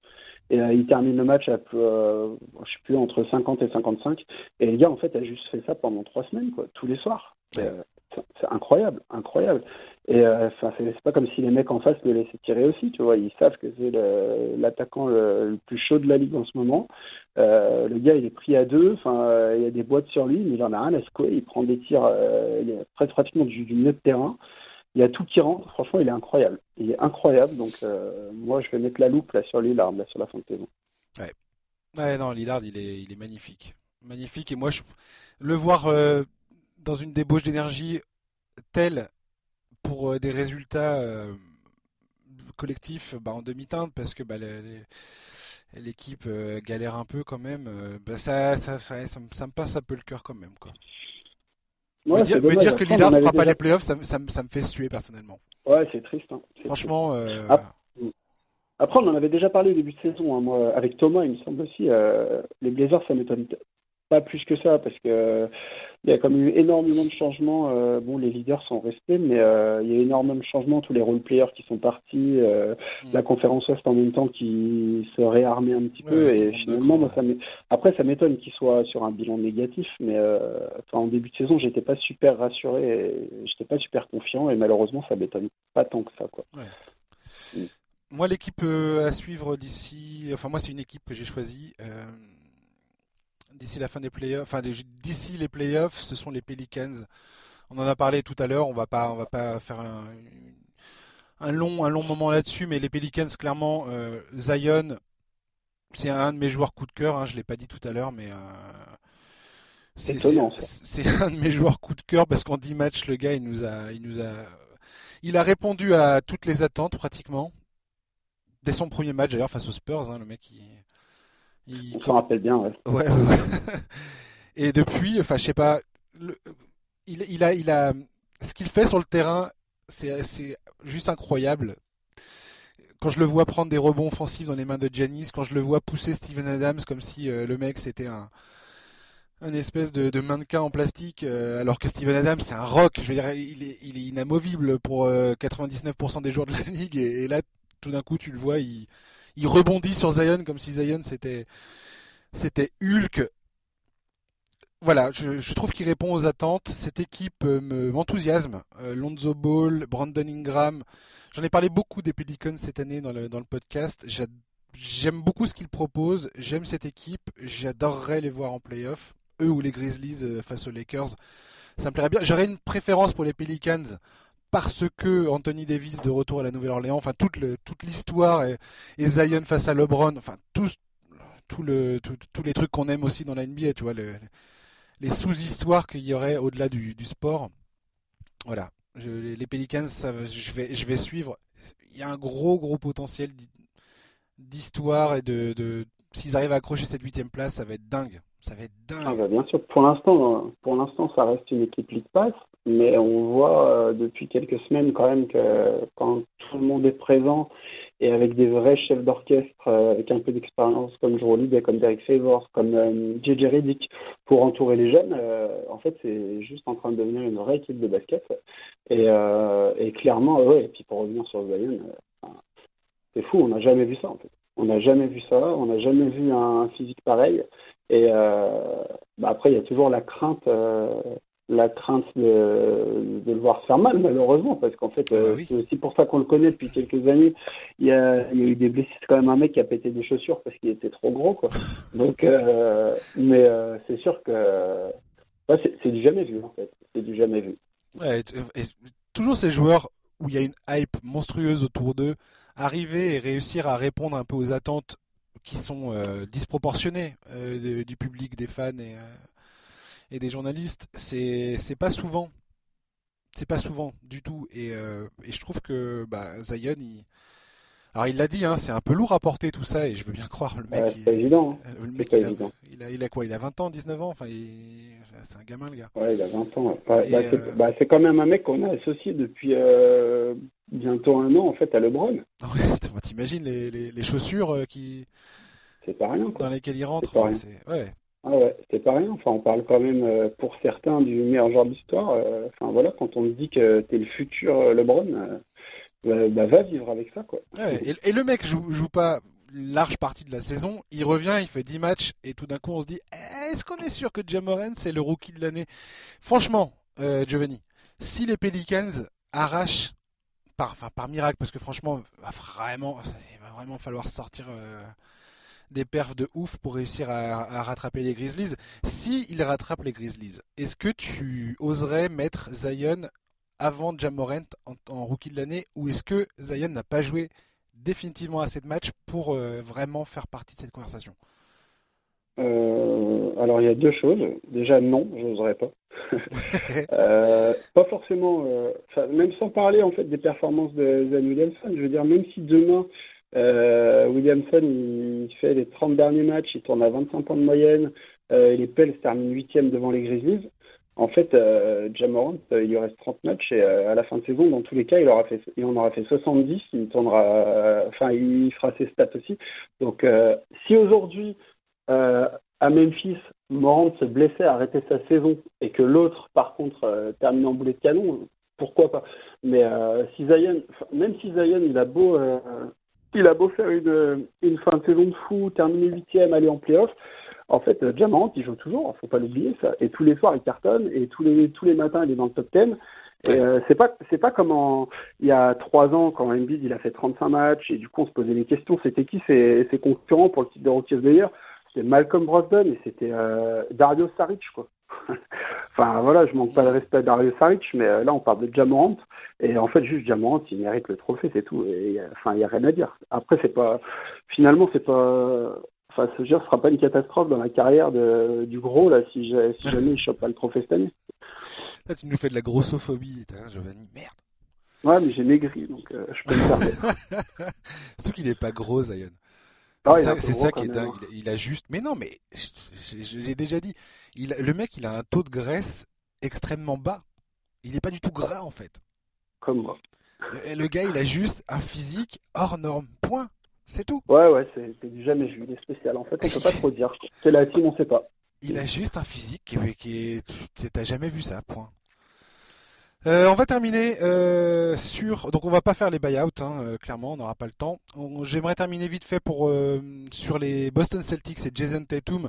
Et euh, il termine le match à euh, je sais plus entre 50 et 55. Et le gars en fait a juste fait ça pendant 3 semaines quoi, tous les soirs. Euh, c'est incroyable, incroyable. Et euh, enfin, c'est pas comme si les mecs en face le laissaient tirer aussi, tu vois. Ils savent que c'est l'attaquant le, plus chaud de la ligue en ce moment. Euh, le gars, il est pris à deux. Enfin, il y a des boîtes sur lui, mais il en a rien à secouer. Il prend des tirs il est presque pratiquement du, du, milieu de terrain. Il y a tout qui rentre. Franchement, il est incroyable. Il est incroyable. Donc, moi, je vais mettre la loupe là sur Lillard, là, sur la fin de saison. Ouais. Ouais, non, Lillard, il est, il est magnifique. Magnifique. Et moi, je, le voir dans une débauche d'énergie telle pour euh, des résultats euh, collectifs bah, en demi-teinte parce que bah, l'équipe euh, galère un peu quand même, bah, ça, ça, ça, me pince un peu le cœur quand même. Quoi. me, dire, que Lillard ne fera pas les playoffs, ça, ça, me fait suer personnellement. Ouais, c'est triste. Hein. Franchement. Après, on en avait déjà parlé au début de saison. Hein, moi, avec Thomas, il me semble aussi, les Blazers, ça m'étonne pas plus que ça, parce que il y a comme eu énormément de changements. Euh, bon, les leaders sont restés, mais euh, il y a énormément de changements. Tous les role-players qui sont partis, euh, mm. la conférence Ouest en même temps qui se réarmait un petit peu. Et finalement, moi, ça après, ça m'étonne qu'il soit sur un bilan négatif, mais en début de saison, j'étais pas super rassuré, j'étais pas super confiant, et malheureusement, ça m'étonne pas tant que ça, quoi. Mm. Moi, l'équipe à suivre d'ici, enfin moi, c'est une équipe que j'ai choisie d'ici la fin des playoffs, enfin d'ici les playoffs, ce sont les Pelicans. On en a parlé tout à l'heure, on va pas, on va pas faire un, long, un long moment là-dessus, mais les Pelicans, clairement, euh, Zion, c'est un de mes joueurs coup de cœur. Hein, je l'ai pas dit tout à l'heure, mais euh, c'est un de mes joueurs coup de cœur parce qu'en 10 matchs, le gars, il nous a, il nous a, il a répondu à toutes les attentes pratiquement dès son premier match d'ailleurs face aux Spurs. Hein, le mec, il, il... On s'en rappelle bien, ouais. Ouais, *laughs* Et depuis, enfin, je sais pas, il, il, a, il a, ce qu'il fait sur le terrain, c'est juste incroyable. Quand je le vois prendre des rebonds offensifs dans les mains de Janis, quand je le vois pousser Steven Adams comme si euh, le mec c'était un, un espèce de, de, mannequin en plastique, euh, alors que Steven Adams c'est un rock. Je veux dire, il est, il est inamovible pour 99% euh, des joueurs de la *laughs* ligue, et, et là, tout d'un coup, tu le vois, il, il rebondit sur Zion comme si Zion c'était Hulk. Voilà, je, trouve qu'il répond aux attentes. Cette équipe euh, m'enthousiasme. Euh, Lonzo Ball, Brandon Ingram. J'en ai parlé beaucoup des Pelicans cette année dans le, dans le podcast. J'aime beaucoup ce qu'ils proposent. J'aime cette équipe. J'adorerais les voir en playoff. Eux ou les Grizzlies euh, face aux Lakers. Ça me plairait bien. J'aurais une préférence pour les Pelicans parce que Anthony Davis de retour à la Nouvelle-Orléans, enfin toute toute l'histoire et, Zion face à LeBron, enfin tout le tous les trucs qu'on aime aussi dans la NBA, tu vois, les sous-histoires qu'il y aurait au-delà du, sport. Voilà, les Pelicans, je vais je vais suivre. Il y a un gros gros potentiel d'histoire et de, de s'ils arrivent à accrocher cette huitième place, ça va être dingue. Ça va être dingue. Ah bah bien sûr, pour l'instant, pour l'instant, ça reste une équipe League Pass, mais on voit euh, depuis quelques semaines quand même que quand tout le monde est présent et avec des vrais chefs d'orchestre euh, avec un peu d'expérience comme Joe et comme Derek Favors, comme JJ euh, pour entourer les jeunes, en fait, c'est juste en train de devenir une vraie équipe de basket. Et, et clairement, ouais, et puis pour revenir sur Zion, c'est fou, on n'a jamais vu ça en fait. On n'a jamais vu ça, on n'a jamais vu un physique pareil. Et euh, bah après, il y a toujours la crainte, euh, la crainte de, de, le voir faire mal, malheureusement, parce qu'en fait, ah bah euh, c'est aussi pour ça qu'on le connaît depuis quelques années. Il y a, il y a eu des blessés. C'est quand même un mec qui a pété des chaussures parce qu'il était trop gros, quoi. Donc, mais c'est sûr que c'est du jamais vu, en fait. C'est du jamais vu. Ouais, et toujours ces joueurs où il y a une hype monstrueuse autour d'eux, arriver et réussir à répondre un peu aux attentes qui sont euh, disproportionnés euh, du public, des fans et, euh, et des journalistes. C'est c'est pas souvent, c'est pas souvent du tout. Et, et je trouve que bah, Zion, il, alors il l'a dit, hein, c'est un peu lourd à porter tout ça, et je veux bien croire le mec. c'est évident. Le mec, il, a, il, a, il, a, quoi Il a 20 ans, 19 ans Enfin, c'est un gamin le gars. Ouais, il a 20 ans. Bah, bah, c'est quand même un mec qu'on a associé depuis bientôt un an en fait à LeBron. *laughs* Ouais, t'imagines les, les, les, chaussures qui c'est pas rien. Dans lesquels il rentre. C'est ouais. Ah ouais, c'est pas rien. Enfin, on parle quand même euh, pour certains du meilleur joueur de l'histoire. Euh, enfin voilà, quand on te dit que t'es le futur euh, LeBron, bah, bah, va vivre avec ça quoi. Et, le mec joue, joue pas large partie de la saison, il revient, il fait 10 matchs et tout d'un coup on se dit est-ce qu'on est sûr que Jamoran c'est le rookie de l'année? Franchement, Giovanni, si les Pelicans arrachent par, enfin, par miracle, parce que franchement, vraiment, il va vraiment falloir sortir des perfs de ouf pour réussir à, rattraper les Grizzlies. Si il rattrape les Grizzlies, est-ce que tu oserais mettre Zion avant Jamorant en, en rookie de l'année ou est-ce que Zion n'a pas joué définitivement assez de matchs pour euh, vraiment faire partie de cette conversation? Euh, alors il y a deux choses. Déjà non, je n'oserais pas. *laughs* Euh, pas forcément. même sans parler en fait des performances de Zion Williamson. Je veux dire même si demain euh, Williamson, il fait les 30 derniers matchs, il tourne à 25 points de moyenne. Euh, les Pels terminent 8 devant les Grizzlies. En fait, euh, Jamorant, euh, il reste 30 matchs et à la fin de saison, dans tous les cas, il en aura fait 70. Il il fera ses stats aussi. Donc, si aujourd'hui à Memphis, Morant se blessait, arrêtait sa saison, et que l'autre, par contre, termine en boulet de canon, pourquoi pas? Mais si Zion, même si Zion, il a beau, il a beau faire une, une fin de saison de fou, terminer huitième, aller en playoff, en fait, Jamorant, il joue toujours, faut pas l'oublier ça. Et tous les soirs, il cartonne, et tous les tous les matins, il est dans le top 10. Et euh, c'est pas c'est pas comme en, il y a trois ans quand Embiid il a fait 35 matchs et du coup on se posait des questions c'était qui ses, ses concurrents pour le titre de Rookie of the Year? C'était Malcolm Brogdon et c'était euh, Dario Saric quoi *laughs* enfin voilà je manque pas de respect à Dario Saric mais euh, là on parle de Jamorant et en fait juste Jamorant il mérite le trophée c'est tout et enfin il y a rien à dire après c'est pas finalement c'est pas enfin ce ne sera pas une catastrophe dans la carrière de, du gros là si, si jamais il chope pas le trophée cette année Là, tu nous fais de la grossophobie, hein, Giovanni. Merde. Ouais, mais j'ai maigri, donc euh, je peux me permettre. *laughs* Surtout qu'il n'est pas gros, Zion. Ah, c'est ça, qui est dingue. Il, a juste. Mais non, mais je, l'ai déjà dit. Il, le mec, il a un taux de graisse extrêmement bas. Il n'est pas du tout gras, en fait. Comme moi. Le, le, gars, il a juste un physique hors norme. Point. C'est tout. Ouais, ouais, c'est jamais vu. Il est spécial. En fait, on peut pas *laughs* trop dire. C'est la team, on sait pas. Il a juste un physique qui, qui est. T'as jamais vu ça, point. Euh, on va terminer euh, sur. Donc on va pas faire les buyouts, hein, euh, clairement, on n'aura pas le temps. J'aimerais terminer vite fait pour sur les Boston Celtics et Jason Tatum.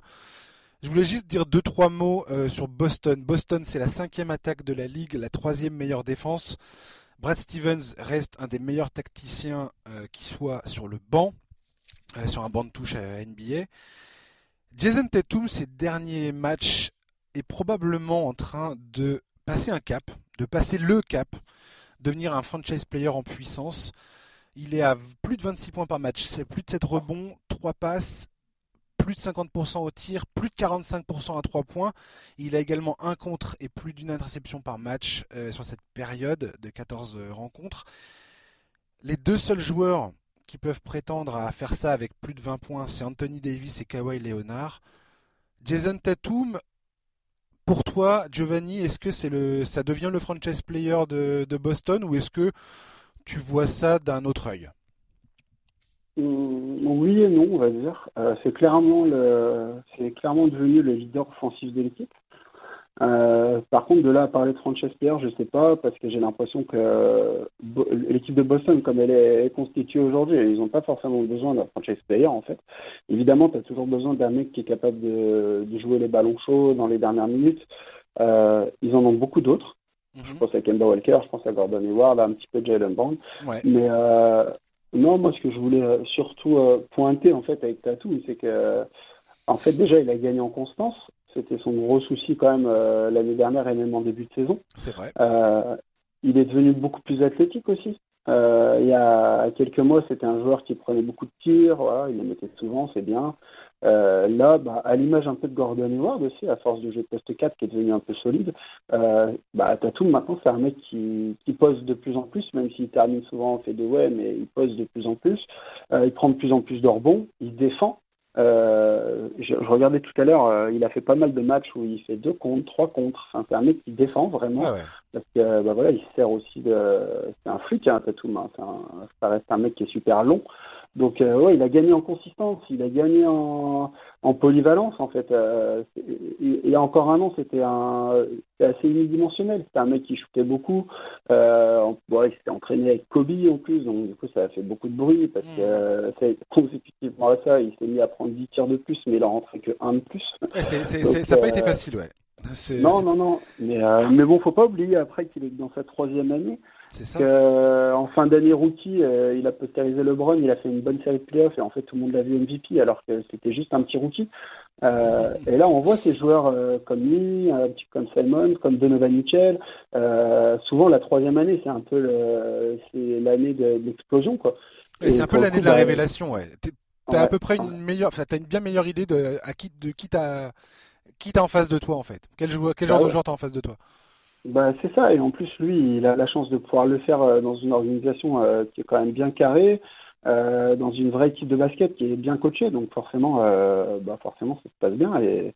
Je voulais juste dire deux trois mots sur Boston. Boston, c'est la cinquième attaque de la ligue, la troisième meilleure défense. Brad Stevens reste un des meilleurs tacticiens qui soit sur le banc, sur un banc de touche à NBA. Jason Tatum, ces derniers matchs, est probablement en train de passer un cap, de passer le cap, devenir un franchise player en puissance. Il est à plus de 26 points par match, c'est plus de 7 rebonds, 3 passes, plus de 50% au tir, plus de 45% à 3 points. Il a également un contre et plus d'une interception par match euh, sur cette période de 14 rencontres. Les deux seuls joueurs qui peuvent prétendre à faire ça avec plus de 20 points, c'est Anthony Davis et Kawhi Leonard. Jason Tatum, pour toi, Giovanni, est-ce que c'est le, ça devient le franchise player de, Boston ou est-ce que tu vois ça d'un autre œil? Mmh, Oui et non, on va dire. Euh, c'est clairement le, c'est clairement devenu le leader offensif de l'équipe. Euh, par contre, de là à parler de franchise player, je sais pas, parce que j'ai l'impression que l'équipe de Boston, comme elle est constituée aujourd'hui, ils n'ont pas forcément besoin d'un franchise player, en fait. Évidemment, tu as toujours besoin d'un mec qui est capable de, de, jouer les ballons chauds dans les dernières minutes. Euh, ils en ont beaucoup d'autres. Je mhm. pense à Kemba Walker, je pense à Gordon Hayward, un petit peu Jalen Brown. Ouais. Mais euh, non, moi, ce que je voulais euh, surtout euh, pointer, en fait, avec Tatou, c'est que, en fait, déjà, il a gagné en constance. C'était son gros souci quand même euh, l'année dernière et même en début de saison. C'est vrai. Euh, il est devenu beaucoup plus athlétique aussi. Euh, il y a quelques mois, c'était un joueur qui prenait beaucoup de tirs, voilà, il les mettait souvent, c'est bien. Là, bah, à l'image un peu de Gordon Hayward aussi, à force de jouer poste 4 qui est devenu un peu solide, bah, Tatum maintenant c'est un mec qui, qui pose de plus en plus, même s'il termine souvent en fait de ouais, mais il pose de plus en plus. Il prend de plus en plus de rebonds, il défend. Euh, je, je, regardais tout à l'heure, euh, il a fait pas mal de matchs où il fait deux contre, trois contre. Enfin, c'est un mec qui défend vraiment. Ah ouais. Parce que bah voilà, il sert aussi de. C'est un flic, hein, Tatum. Hein. Un... Ça reste un mec qui est super long. Donc euh, ouais, il a gagné en consistance, il a gagné en, en polyvalence en fait. Euh, il y a encore un an, c'était un, assez unidimensionnel. C'était un mec qui shootait beaucoup. Euh, bon, il s'était entraîné avec Kobe en plus, donc du coup ça a fait beaucoup de bruit parce que euh, consécutivement à ça, il s'est mis à prendre 10 tirs de plus, mais il en rentrait que un de plus. Ouais, donc, ça n'a pas été facile, ouais. non, non, non. Mais, euh, mais bon, faut pas oublier après qu'il est dans sa troisième année. C'est ça. Que, euh, en fin d'année rookie, euh, il a postérisé LeBron, il a fait une bonne série de playoffs et en fait tout le monde l'a vu MVP alors que c'était juste un petit rookie. Euh, et là, on voit ces joueurs euh, comme lui, un petit comme Simon, comme Donovan Mitchell. souvent, la troisième année, c'est un peu le, c'est l'année de, de l'explosion, quoi. Et, et c'est un peu l'année de la bah, révélation, ouais. T'as ouais, à peu près une meilleure, enfin, t'as une bien meilleure idée de à qui, de qui t'as, qui t'as en face de toi en fait. Quel, joueur, quel genre bah, de joueur t'as en face de toi? Bah, c'est ça, et en plus, lui, il a la chance de pouvoir le faire euh, dans une organisation euh, qui est quand même bien carrée, euh, dans une vraie équipe de basket qui est bien coachée, donc forcément, bah, forcément ça se passe bien. Et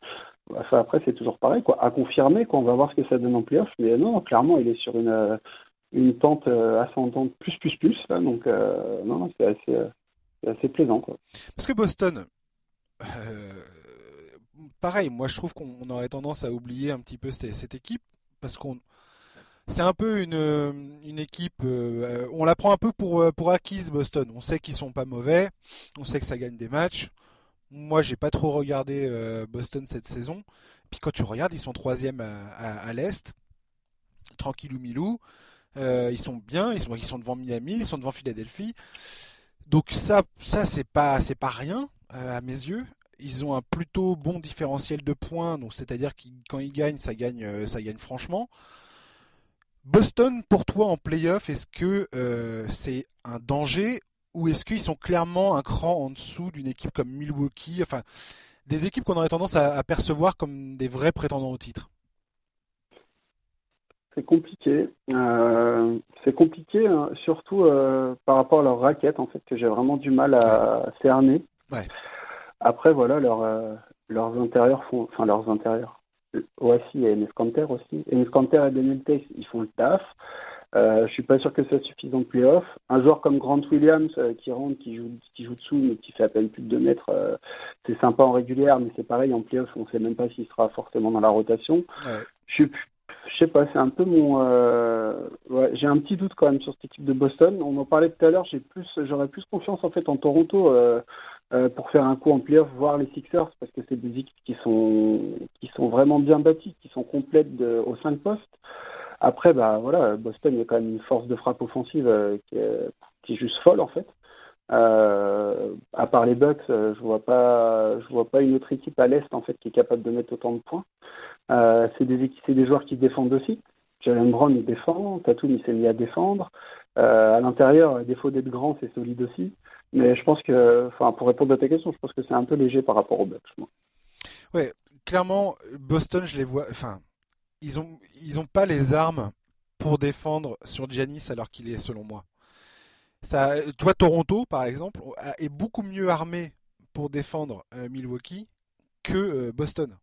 bah, après, c'est toujours pareil, quoi. À confirmer, quoi, on va voir ce que ça donne en playoff, mais non, clairement, il est sur une, une pente ascendante plus, plus, plus, donc non c'est assez, assez plaisant, quoi. Parce que Boston, pareil, moi je trouve qu'on aurait tendance à oublier un petit peu cette, équipe parce qu'on c'est un peu une, une équipe. Euh, on la prend un peu pour, pour acquise Boston. On sait qu'ils sont pas mauvais, on sait que ça gagne des matchs. Moi, j'ai pas trop regardé Boston cette saison. Puis quand tu regardes, ils sont troisième à, à, l'est, tranquillou milou. ils sont bien, ils sont, ils sont devant Miami, ils sont devant Philadelphie. Donc ça, ça c'est pas, c'est pas rien à mes yeux ils ont un plutôt bon différentiel de points, donc c'est-à-dire que quand ils gagnent, ça gagne, euh, ça gagne franchement. Boston, pour toi en playoff, est-ce que euh, c'est un danger ou est-ce qu'ils sont clairement un cran en dessous d'une équipe comme Milwaukee, enfin des équipes qu'on aurait tendance à, percevoir comme des vrais prétendants au titre C'est compliqué. Euh, c'est compliqué, hein, surtout par rapport à leur raquette, en fait, que j'ai vraiment du mal à cerner. Ouais. Après, voilà, euh, leurs intérieurs font, enfin leurs intérieurs. Aussi et Enes Kanter aussi. Enes Kanter et Daniel Tace, ils font le taf. Euh, je suis pas sûr que ça suffise en playoff. Un joueur comme Grant Williams euh, qui rentre, qui joue, qui joue dessous, mais qui fait à peine plus de 2 mètres, euh, c'est sympa en régulière, mais c'est pareil en playoff, on sait même pas s'il sera forcément dans la rotation. Je, je sais pas, c'est un peu mon. Ouais, j'ai un petit doute quand même sur cette équipe de Boston. On en parlait tout à l'heure. J'ai plus, j'aurais plus confiance en fait en Toronto. Euh, pour faire un coup en playoff, voir les Sixers, parce que c'est des équipes qui sont, vraiment bien bâties, qui sont complètes de, aux cinq postes. Après, bah voilà, Boston, il y a quand même une force de frappe offensive euh, qui, est, juste folle en fait. Euh, à part les Bucks, euh, je vois pas, je vois pas une autre équipe à l'est en fait qui est capable de mettre autant de points. C'est des c'est des joueurs qui défendent aussi. Jalen Brown il défend, Tatum il s'est mis à défendre. à l'intérieur, à défaut d'être grand, c'est solide aussi. Mais je pense que, enfin, pour répondre à ta question, je pense que c'est un peu léger par rapport aux Bucks. Ouais, clairement, Boston, je les vois. Enfin, ils ont, ils ont pas les armes pour défendre sur Giannis alors qu'il est, selon moi. Ça, toi, Toronto, par exemple, est beaucoup mieux armé pour défendre euh, Milwaukee que euh, Boston.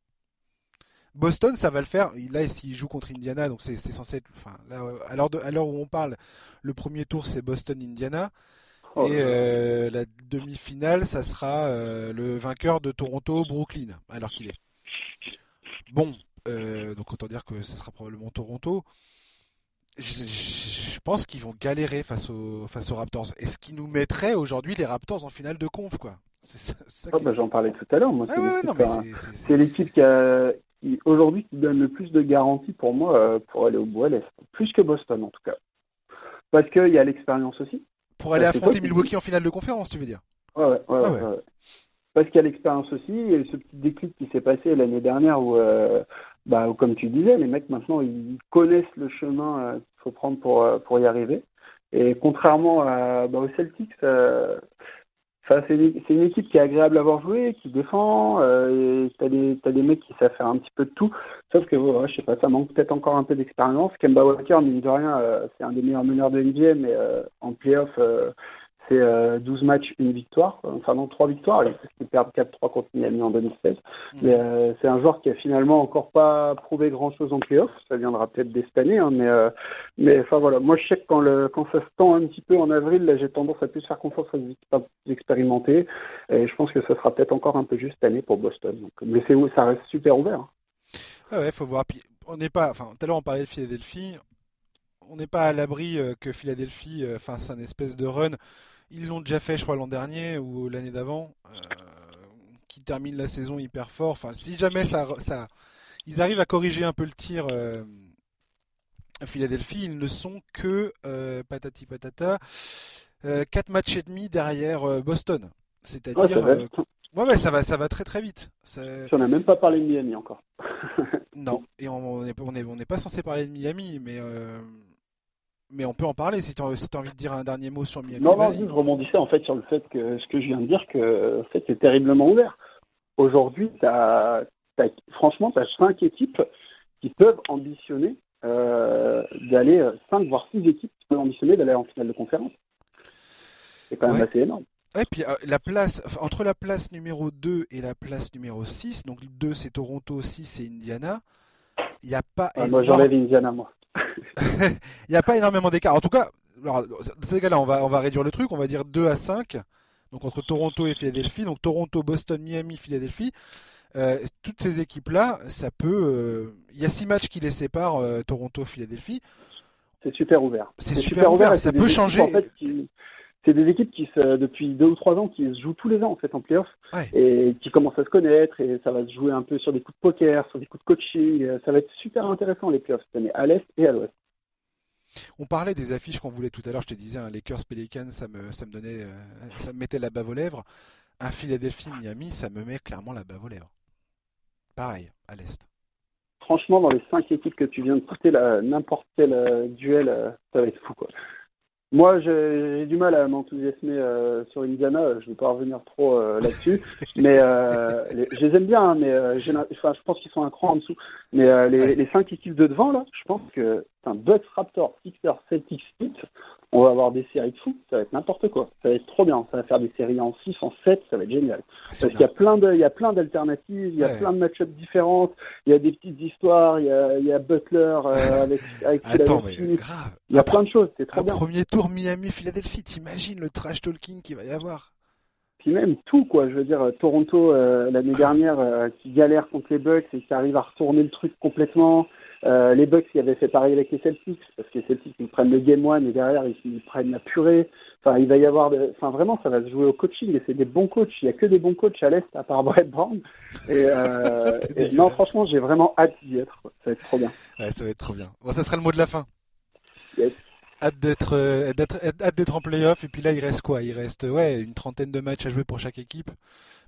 Boston, ça va le faire. Là, s'il joue contre Indiana, donc c'est censé être. Enfin, à l'heure où on parle, le premier tour, c'est Boston-Indiana. Oh et euh, la demi-finale, ça sera euh, le vainqueur de Toronto-Brooklyn, alors qu'il est. Bon, euh, donc autant dire que ce sera probablement Toronto. Je, pense qu'ils vont galérer face aux, face aux Raptors. Et ce qui nous mettrait aujourd'hui les Raptors en finale de conf, quoi. Ah, bah, j'en parlais tout à l'heure. Moi, c'est l'équipe qui a aujourd'hui qui donne le plus de garanties pour moi pour aller au bout à l'Est. Plus que Boston, en tout cas. Parce qu'il y a l'expérience aussi. Pour aller affronter Milwaukee en finale de conférence, tu veux dire Ouais, ouais, ouais. Ah ouais. Parce qu'il y a l'expérience aussi, et ce petit déclic qui s'est passé l'année dernière où, euh, bah, comme tu disais, les mecs maintenant ils connaissent le chemin euh, qu'il faut prendre pour, euh, pour y arriver. Et contrairement à, bah, aux Celtics, c'est une, équipe qui est agréable à avoir joué, qui défend. Euh, t'as des, des mecs qui savent faire un petit peu de tout. Sauf que, je sais pas, ça manque peut-être encore un peu d'expérience. Kemba Walker, mine de rien, euh, c'est un des meilleurs meneurs de NBA, mais euh, en playoff, euh, c'est 12 euh, matchs, une victoire, enfin non, 3 victoires, parce qu'ils perdent 4-3 contre Miami en 2016. Mm. Mais euh, c'est un joueur qui a finalement encore pas prouvé grand-chose en playoff, ça viendra peut-être dès cette année, hein, mais, euh, mais enfin voilà, moi je sais que quand, le, quand ça se tend un petit peu en avril, là j'ai tendance à plus faire confiance aux équipes expérimentées, et je pense que ça sera peut-être encore un peu juste cette année pour Boston. Donc, mais c'est ça reste super ouvert. Ah ouais, faut voir. Puis, on n'est pas, enfin, tout à l'heure on parlait de Philadelphie, on n'est pas à l'abri que Philadelphie fasse un espèce de run ils l'ont déjà fait, je crois, l'an dernier ou l'année d'avant, euh, qui termine la saison hyper fort. Enfin, si jamais ça, ça, ils arrivent à corriger un peu le tir euh, à Philadelphie, ils ne sont que euh, patati patata, 4 matchs et demi derrière Boston. C'est-à-dire, ouais, ouais, ça va, ça va très très vite. On n'a même pas parlé de Miami encore. non, et on n'est on est, on est pas censé parler de Miami, mais mais on peut en parler si tu as, envie de dire un dernier mot sur Miami. Non, non, je rebondissais en fait sur le fait que ce que je viens de dire, que en fait, c'est terriblement ouvert. Aujourd'hui, franchement, tu as cinq équipes qui peuvent ambitionner euh, d'aller, euh, cinq voire six équipes qui peuvent ambitionner d'aller en finale de conférence. C'est quand même assez énorme. Et puis euh, la place, entre la place numéro 2 et la place numéro 6, donc 2 c'est Toronto, 6 c'est Indiana, il n'y a pas. Ah, moi j'enlève Indiana, moi. *laughs* il n'y a pas énormément d'écart. En tout cas, alors, dans ces cas-là, on va, on va réduire le truc, on va dire 2 à 5. Donc entre Toronto et Philadelphie. Donc Toronto, Boston, Miami, Philadelphie. toutes ces équipes-là, ça peut. Il y a six matchs qui les séparent, Toronto-Philadelphie. C'est super ouvert. C'est super, ouvert, et ça peut changer. C'est des équipes qui, depuis deux ou trois ans, qui se jouent tous les ans en fait en playoff et qui commencent à se connaître et ça va se jouer un peu sur des coups de poker, sur des coups de coaching. Ça va être super intéressant les playoffs cette année, à l'est et à l'ouest. On parlait des affiches qu'on voulait tout à l'heure. Je te disais, un Lakers Pelicans, ça me, ça me donnait, euh, ça me mettait la bave aux lèvres. Un Philadelphie Miami, ça me met clairement la bave aux lèvres. Pareil, à l'est. Franchement, dans les cinq équipes que tu viens de citer, n'importe quel euh, duel, euh, ça va être fou, quoi. Moi, j'ai du mal à m'enthousiasmer euh, sur Indiana. Je ne vais pas revenir trop euh, là-dessus, *laughs* mais euh, je les aime bien. Hein, mais enfin, je pense qu'ils sont un cran en dessous. Mais les, les, cinq équipes de devant là, je pense que un Bucks, Raptors, Sixers, Celtics, Heat, on va avoir des séries de fou. Ça va être n'importe quoi. Ça va être trop bien. Ça va faire des séries en 6, en 7. Ça va être génial. Parce qu'il y a plein de, il y a plein d'alternatives. Il y a plein de match-ups différentes. Il y a des petites histoires. Il y a, il y a Butler *laughs* avec, avec Attends, mais grave. Il y a plein de choses. C'est trop bien. Premier tour Miami-Philadelphie. T'imagines le trash talking qu'il va y avoir? Puis même tout quoi je veux dire Toronto euh, l'année *clears throat* dernière euh, qui galère contre les Bucks et qui arrive à retourner le truc complètement euh, les Bucks qui avaient fait pareil avec les Celtics, parce que les Celtics ils prennent le game one et derrière ils, prennent la purée. Enfin, il va y avoir, de... enfin vraiment, ça va se jouer au coaching et c'est des bons coachs. Il y a que des bons coachs à l'est à part Brett Brown. Et, euh... *laughs* non, franchement, j'ai vraiment hâte d'y être. Ça va être trop bien. Ouais, ça va être trop bien. Bon, ça sera le mot de la fin. Yes. Hâte d'être, euh, hâte d'être en playoff et puis là il reste quoi? Il reste ouais une trentaine de matchs à jouer pour chaque équipe?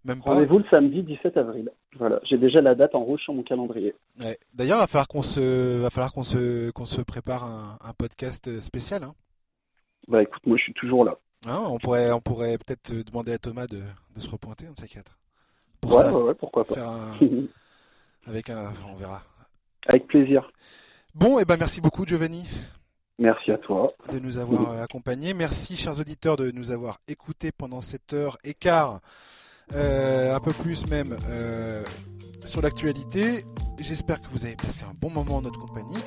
Rendez-vous le samedi 17 avril. Voilà, j'ai déjà la date en rouge sur mon calendrier. Ouais. D'ailleurs, il va falloir qu'on se, va falloir qu'on se, qu'on se prépare un, un podcast spécial. Hein. Bah écoute, moi je suis toujours là. Hein, on pourrait, on pourrait peut-être demander à Thomas de, de se repointer, un de ces quatre. Pour ouais, ouais, pourquoi pas. Faire un... *laughs* Avec un, on verra. Avec plaisir. Bon, et eh ben merci beaucoup Giovanni. Merci à toi. De nous avoir accompagnés. Merci, chers auditeurs, de nous avoir écoutés pendant cette heure et quart euh, un peu plus même euh, sur l'actualité. J'espère que vous avez passé un bon moment en notre compagnie.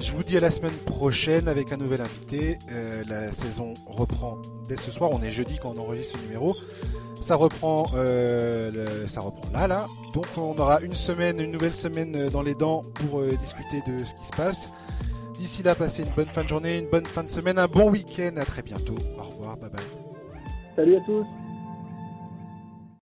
Je vous dis à la semaine prochaine avec un nouvel invité. Euh, la saison reprend dès ce soir. On est jeudi quand on enregistre ce numéro. Ça reprend, ça reprend là, là. Donc on aura une semaine, une nouvelle semaine dans les dents pour discuter de ce qui se passe. D'ici là, passez une bonne fin de journée, une bonne fin de semaine, un bon week-end. À très bientôt. Au revoir, bye bye. Salut à tous.